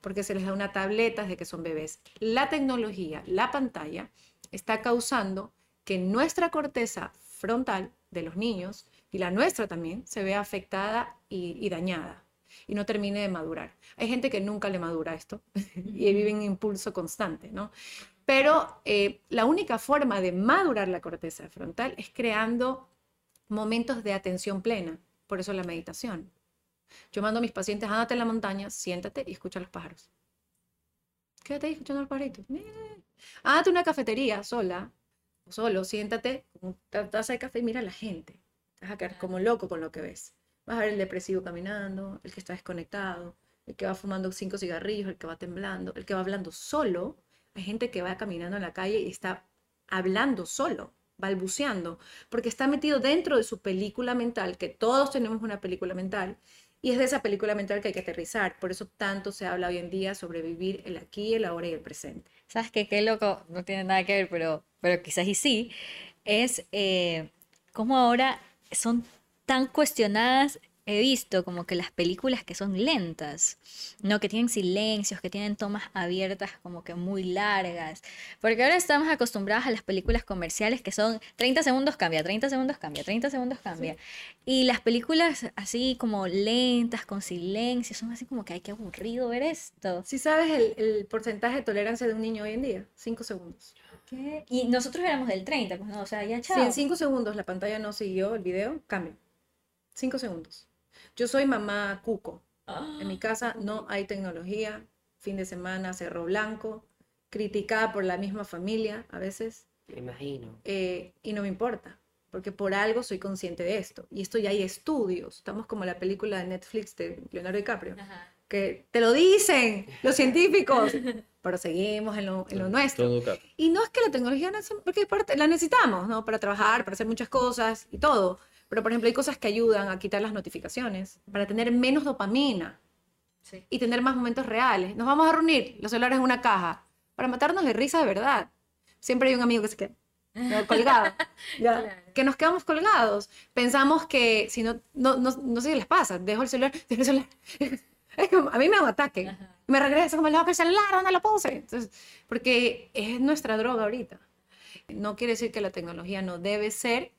porque se les da una tableta desde que son bebés. La tecnología, la pantalla, está causando que nuestra corteza frontal de los niños y la nuestra también se vea afectada y, dañada y no termine de madurar. Hay gente que nunca le madura esto y vive en impulso constante, ¿no? Pero eh, la única forma de madurar la corteza frontal es creando momentos de atención plena. Por eso la meditación. Yo mando a mis pacientes, ándate en la montaña, siéntate y escucha a los pájaros. Quédate ahí escuchando a los pajaritos. Eh. Ándate una cafetería sola, o solo, siéntate, con una taza de café y mira a la gente. Te vas a quedar como loco con lo que ves. Vas a ver el depresivo caminando, el que está desconectado, el que va fumando cinco cigarrillos, el que va temblando, el que va hablando solo. Hay gente que va caminando en la calle y está hablando solo, balbuceando, porque está metido dentro de su película mental, que todos tenemos una película mental, y es de esa película mental que hay que aterrizar. Por eso tanto se habla hoy en día sobre vivir el aquí, el ahora y el presente. ¿Sabes qué? Qué loco, no tiene nada que ver, pero, pero quizás sí, es eh, cómo ahora son tan cuestionadas. He visto como que las películas que son lentas, ¿no? Que tienen silencios, que tienen tomas abiertas como que muy largas. Porque ahora estamos acostumbrados a las películas comerciales que son 30 segundos cambia, 30 segundos cambia, 30 segundos cambia. Y las películas así como lentas, con silencios, son así como que, ay, qué aburrido ver esto. Si sabes el, el porcentaje de tolerancia de un niño hoy en día, 5 segundos. ¿Qué? Y nosotros éramos del 30, pues no, o sea, ya Si chao. en 5 segundos la pantalla no siguió el video, cambio. 5 segundos. Yo soy mamá cuco. En mi casa no hay tecnología. Fin de semana, cerro blanco. Criticada por la misma familia a veces. Me imagino. eh, y no me importa. Porque por algo soy consciente de esto. Y esto ya hay estudios. Estamos como la película de Netflix de Leonardo DiCaprio. Que te lo dicen los científicos. Pero seguimos en lo, en lo nuestro. Y no es que la tecnología, no es- porque la necesitamos, ¿no? Para trabajar, para hacer muchas cosas y todo. Pero, por ejemplo, hay cosas que ayudan a quitar las notificaciones para tener menos dopamina y tener más momentos reales. Nos vamos a reunir, los celulares en una caja, para matarnos de risa de verdad. Siempre hay un amigo que se queda colgado, ¿ya? que nos quedamos colgados. Pensamos que, si no, no, no, no sé si les pasa, dejo el celular, dejo el celular. Es a mí me da un ataque. Me regreso como, loco, el celular, ¿dónde lo puse? Entonces, porque es nuestra droga ahorita. No quiere decir que la tecnología no debe ser,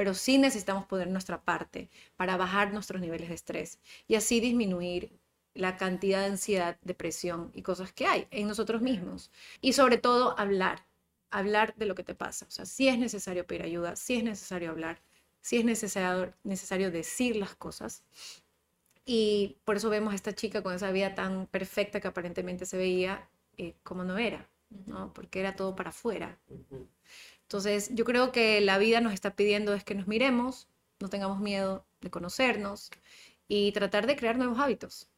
pero sí necesitamos poner nuestra parte para bajar nuestros niveles de estrés y así disminuir la cantidad de ansiedad, depresión y cosas que hay en nosotros mismos. Y sobre todo hablar, hablar de lo que te pasa. O sea, si es necesario pedir ayuda, si es necesario hablar, si es necesario, necesario decir las cosas. Y por eso vemos a esta chica con esa vida tan perfecta que aparentemente se veía eh, como no era, ¿no? Porque era todo para afuera. Entonces, yo creo que la vida nos está pidiendo es que nos miremos, no tengamos miedo de conocernos y tratar de crear nuevos hábitos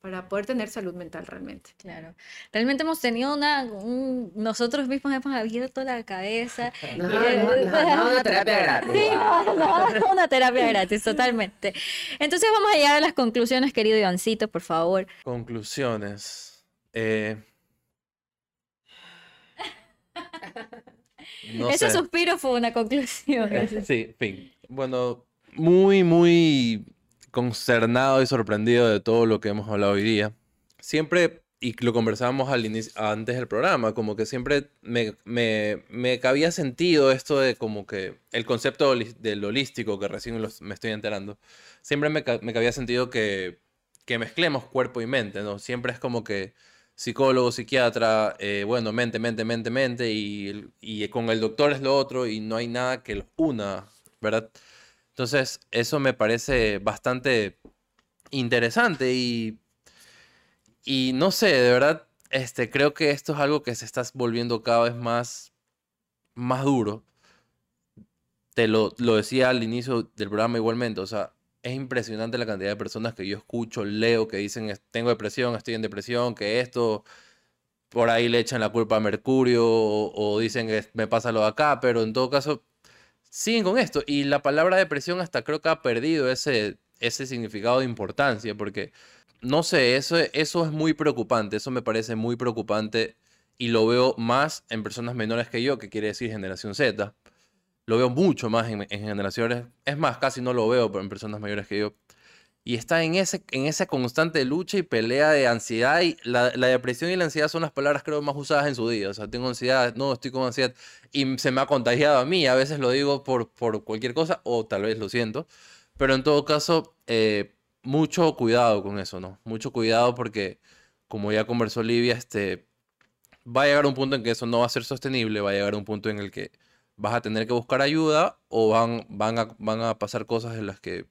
para poder tener salud mental realmente. Claro. Realmente hemos tenido una, nosotros mismos hemos abierto la cabeza. No, no, no, una terapia gratis. Sí, una terapia gratis, totalmente. Entonces vamos a llegar a las conclusiones, querido Ivancito, por favor. Conclusiones. Eh... Ese suspiro fue una conclusión. sí, fin. Bueno, muy, muy consternado y sorprendido de todo lo que hemos hablado hoy día. Siempre, y lo conversábamos al inicio, antes del programa, como que siempre me, me, me cabía sentido esto de como que el concepto del holístico, que recién me estoy enterando, siempre me, me cabía sentido que, que mezclemos cuerpo y mente, ¿no? Siempre es como que psicólogo, psiquiatra, eh, bueno, mente, mente, mente, mente, y, y con el doctor es lo otro, y no hay nada que los una, ¿verdad? Entonces, eso me parece bastante interesante y, y no sé, de verdad, este, creo que esto es algo que se está volviendo cada vez más, más duro. Te lo, lo decía al inicio del programa igualmente, o sea, es impresionante la cantidad de personas que yo escucho, leo, que dicen, tengo depresión, estoy en depresión, que esto, por ahí le echan la culpa a Mercurio, o, dicen me pasa lo de acá, pero en todo caso, siguen con esto. Y la palabra depresión hasta creo que ha perdido ese, ese significado de importancia, porque, no sé, eso, eso es muy preocupante, eso me parece muy preocupante y lo veo más en personas menores que yo, que quiere decir generación Z. Lo veo mucho más en, generaciones, es más, casi no lo veo en personas mayores que yo. Y está en, ese, en esa constante lucha y pelea de ansiedad. Y la, la, depresión y la ansiedad son las palabras creo más usadas en su día. O sea, tengo ansiedad, no, estoy con ansiedad y se me ha contagiado a mí. A veces lo digo por, por cualquier cosa o tal vez lo siento. Pero en todo caso, eh, mucho cuidado con eso, ¿no? Mucho cuidado porque, como ya conversó Olivia, este, va a llegar un punto en que eso no va a ser sostenible, va a llegar un punto en el que vas a tener que buscar ayuda o van, van, a, van a pasar cosas en las que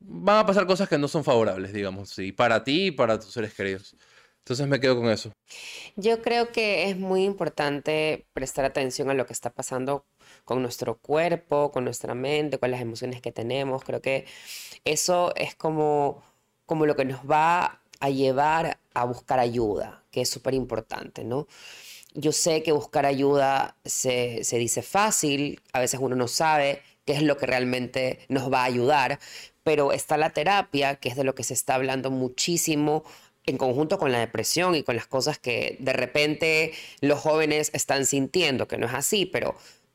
van a pasar cosas que no son favorables, digamos, sí, para ti y para tus seres queridos. Entonces me quedo con eso. Yo creo que es muy importante prestar atención a lo que está pasando con nuestro cuerpo, con nuestra mente, con las emociones que tenemos. Creo que eso es como, como lo que nos va a llevar a buscar ayuda, que es súper importante, ¿no? Yo sé que buscar ayuda se, se dice fácil, a veces uno no sabe qué es lo que realmente nos va a ayudar, pero está la terapia, que es de lo que se está hablando muchísimo en conjunto con la depresión y con las cosas que de repente los jóvenes están sintiendo, que no es así, pero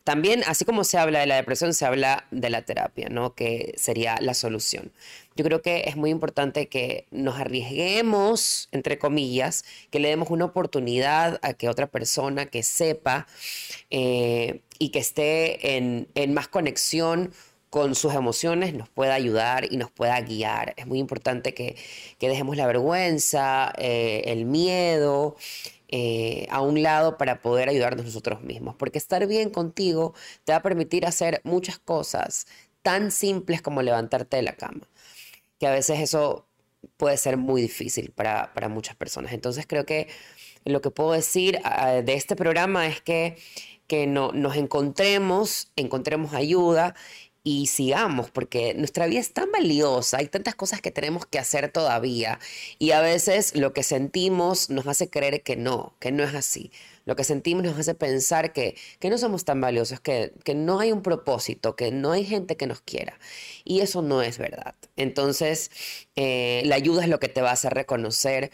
también, así como se habla de la depresión, se habla de la terapia, ¿no? Que sería la solución. Yo creo que es muy importante que nos arriesguemos, entre comillas, que le demos una oportunidad a que otra persona que sepa eh, y que esté en, más conexión con sus emociones nos pueda ayudar y nos pueda guiar. Es muy importante que, dejemos la vergüenza, eh, el miedo eh, a un lado para poder ayudarnos nosotros mismos. Porque estar bien contigo te va a permitir hacer muchas cosas tan simples como levantarte de la cama. Que a veces eso puede ser muy difícil para, muchas personas. Entonces creo que lo que puedo decir ah, de este programa es que, que no, nos encontremos, encontremos ayuda y sigamos, porque nuestra vida es tan valiosa, hay tantas cosas que tenemos que hacer todavía y a veces lo que sentimos nos hace creer que no, que no es así. lo que sentimos nos hace pensar que, que no somos tan valiosos, que, que no hay un propósito, que no hay gente que nos quiera. Y eso no es verdad. Entonces, eh, la ayuda es lo que te va a hacer reconocer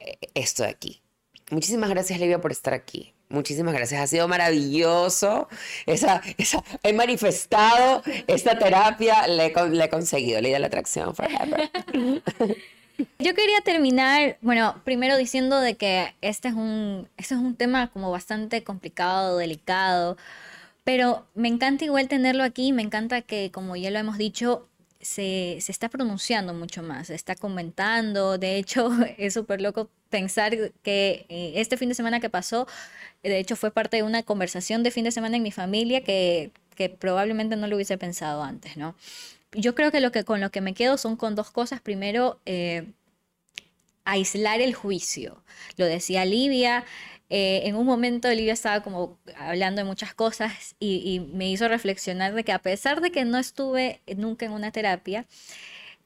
eh, esto de aquí. Muchísimas gracias, Livia, por estar aquí. Muchísimas gracias, ha sido maravilloso. Esa, esa, he manifestado esta terapia, le, he conseguido, ley de la atracción forever. Yo quería terminar, bueno, primero diciendo de que este es un, este es un tema como bastante complicado, delicado, pero me encanta igual tenerlo aquí, me encanta que, como ya lo hemos dicho, se, está pronunciando mucho más, se está comentando. De hecho, es súper loco pensar que eh, este fin de semana que pasó, de hecho fue parte de una conversación de fin de semana en mi familia que, que probablemente no lo hubiese pensado antes, ¿no? Yo creo que, lo que con lo que me quedo son con dos cosas. Primero, eh, aislar el juicio. Lo decía Livia, eh, en un momento Olivia estaba como hablando de muchas cosas y, y, me hizo reflexionar de que a pesar de que no estuve nunca en una terapia,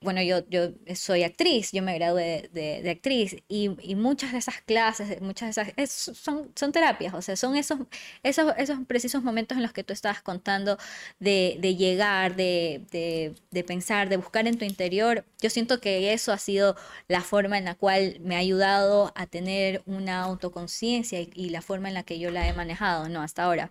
bueno, yo, yo soy actriz, yo me gradué de, actriz y, muchas de esas clases, muchas de esas, son, terapias, o sea, son esos, esos, esos precisos momentos en los que tú estabas contando de, de llegar, de, de, pensar, de buscar en tu interior. Yo siento que eso ha sido la forma en la cual me ha ayudado a tener una autoconciencia y, y la forma en la que yo la he manejado, ¿no? Hasta ahora.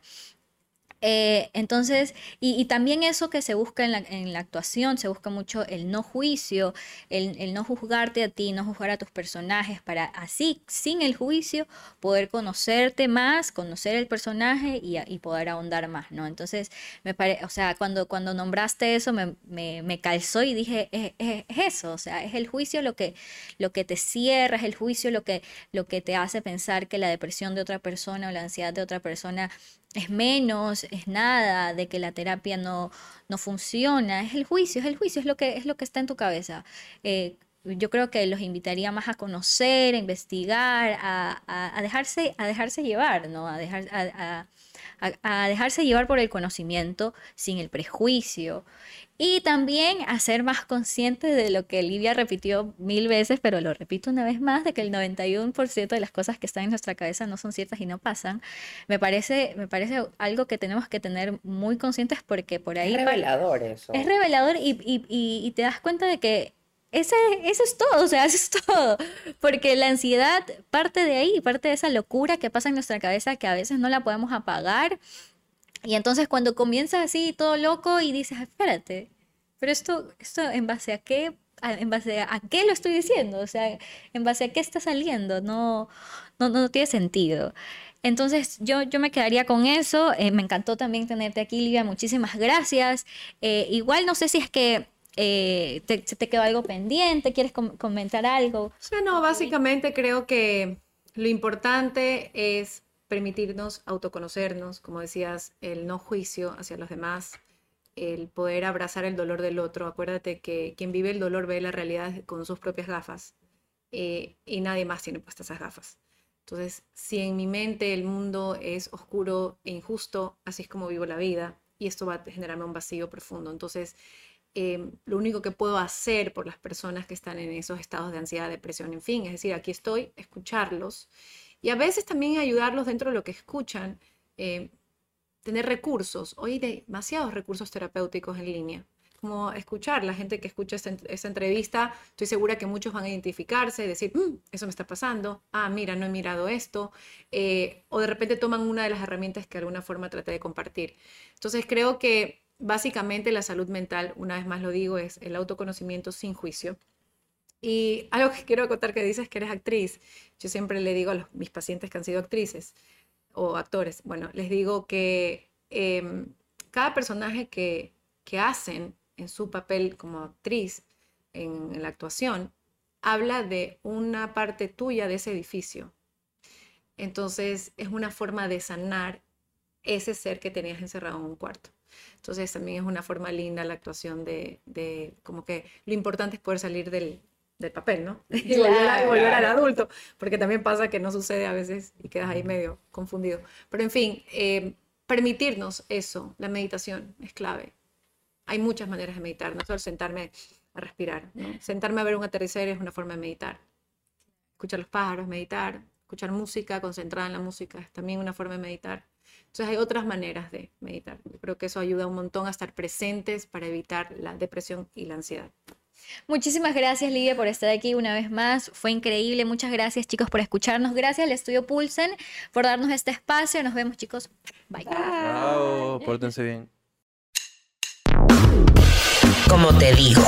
Eh, entonces, y, también eso que se busca en la, actuación, se busca mucho el no juicio, el, no juzgarte a ti, no juzgar a tus personajes, para así, sin el juicio, poder conocerte más, conocer el personaje y, poder ahondar más, ¿no? Entonces, me o sea, cuando, cuando nombraste eso, me, me, me calzó y dije, es, es, es, eso, o sea, es el juicio lo que, lo que te cierra, es el juicio lo que, lo que te hace pensar que la depresión de otra persona o la ansiedad de otra persona es menos, es nada, de que la terapia no, no funciona, es el juicio, es el juicio, es lo que, es lo que está en tu cabeza. Eh, yo creo que los invitaría más a conocer, a investigar, a, a, dejarse, a dejarse llevar, ¿no? A, dejar, a, a, dejarse llevar por el conocimiento sin el prejuicio y también a ser más consciente de lo que Livia repitió mil veces, pero lo repito una vez más, de que el 91% de las cosas que están en nuestra cabeza no son ciertas y no pasan. Me parece, me parece algo que tenemos que tener muy conscientes porque por ahí... Es revelador eso. Es revelador y, y, y, y te das cuenta de que ese, eso es todo, o sea, eso es todo. Porque la ansiedad parte de ahí, parte de esa locura que pasa en nuestra cabeza que a veces no la podemos apagar y entonces cuando comienza así todo loco y dices, espérate, pero esto, esto en base a qué, en base a, qué lo estoy diciendo, o sea, en base a qué está saliendo, no, no, no tiene sentido. Entonces yo, yo me quedaría con eso. Eh, me encantó también tenerte aquí, Livia. Muchísimas gracias. Eh, igual no sé si es que eh, te, se te quedó algo pendiente, quieres com comentar algo. O sea, no, básicamente creo que lo importante es permitirnos autoconocernos, como decías, el no juicio hacia los demás, el poder abrazar el dolor del otro. Acuérdate que quien vive el dolor ve la realidad con sus propias gafas eh, y nadie más tiene puestas esas gafas. Entonces, si en mi mente el mundo es oscuro e injusto, así es como vivo la vida y esto va a generarme un vacío profundo. Entonces, eh, lo único que puedo hacer por las personas que están en esos estados de ansiedad, depresión, en fin, es decir, aquí estoy, escucharlos y a veces también ayudarlos dentro de lo que escuchan, eh, tener recursos. Hoy hay demasiados recursos terapéuticos en línea. Como escuchar, la gente que escucha esta, entrevista, estoy segura que muchos van a identificarse y decir, mm, eso me está pasando, ah, mira, no he mirado esto, eh, o de repente toman una de las herramientas que de alguna forma traté de compartir. Entonces creo que básicamente la salud mental, una vez más lo digo, es el autoconocimiento sin juicio y algo que quiero contar que dices que eres actriz, yo siempre le digo a mis pacientes que han sido actrices o actores, bueno, les digo que eh, cada personaje que, hacen en su papel como actriz, en la actuación, habla de una parte tuya de ese edificio. Entonces es una forma de sanar ese ser que tenías encerrado en un cuarto. Entonces también es una forma linda la actuación de, de, como que lo importante es poder salir del, del papel, ¿no? Y volver, al adulto, porque también pasa que no sucede a veces y quedas ahí medio confundido. Pero en fin, eh, permitirnos eso, la meditación es clave. Hay muchas maneras de meditar, no solo sentarme a respirar. ¿no? Sentarme a ver un atardecer es una forma de meditar. Escuchar los pájaros, meditar. escuchar música, concentrada en la música, es también una forma de meditar. Entonces hay otras maneras de meditar. Yo creo que eso ayuda un montón a estar presentes para evitar la depresión y la ansiedad. Muchísimas gracias Lidia por estar aquí una vez más. Fue increíble. Muchas gracias chicos por escucharnos. Gracias al estudio Pulsen por darnos este espacio. Nos vemos chicos. Bye. Chao, pórtense bien. Como te digo.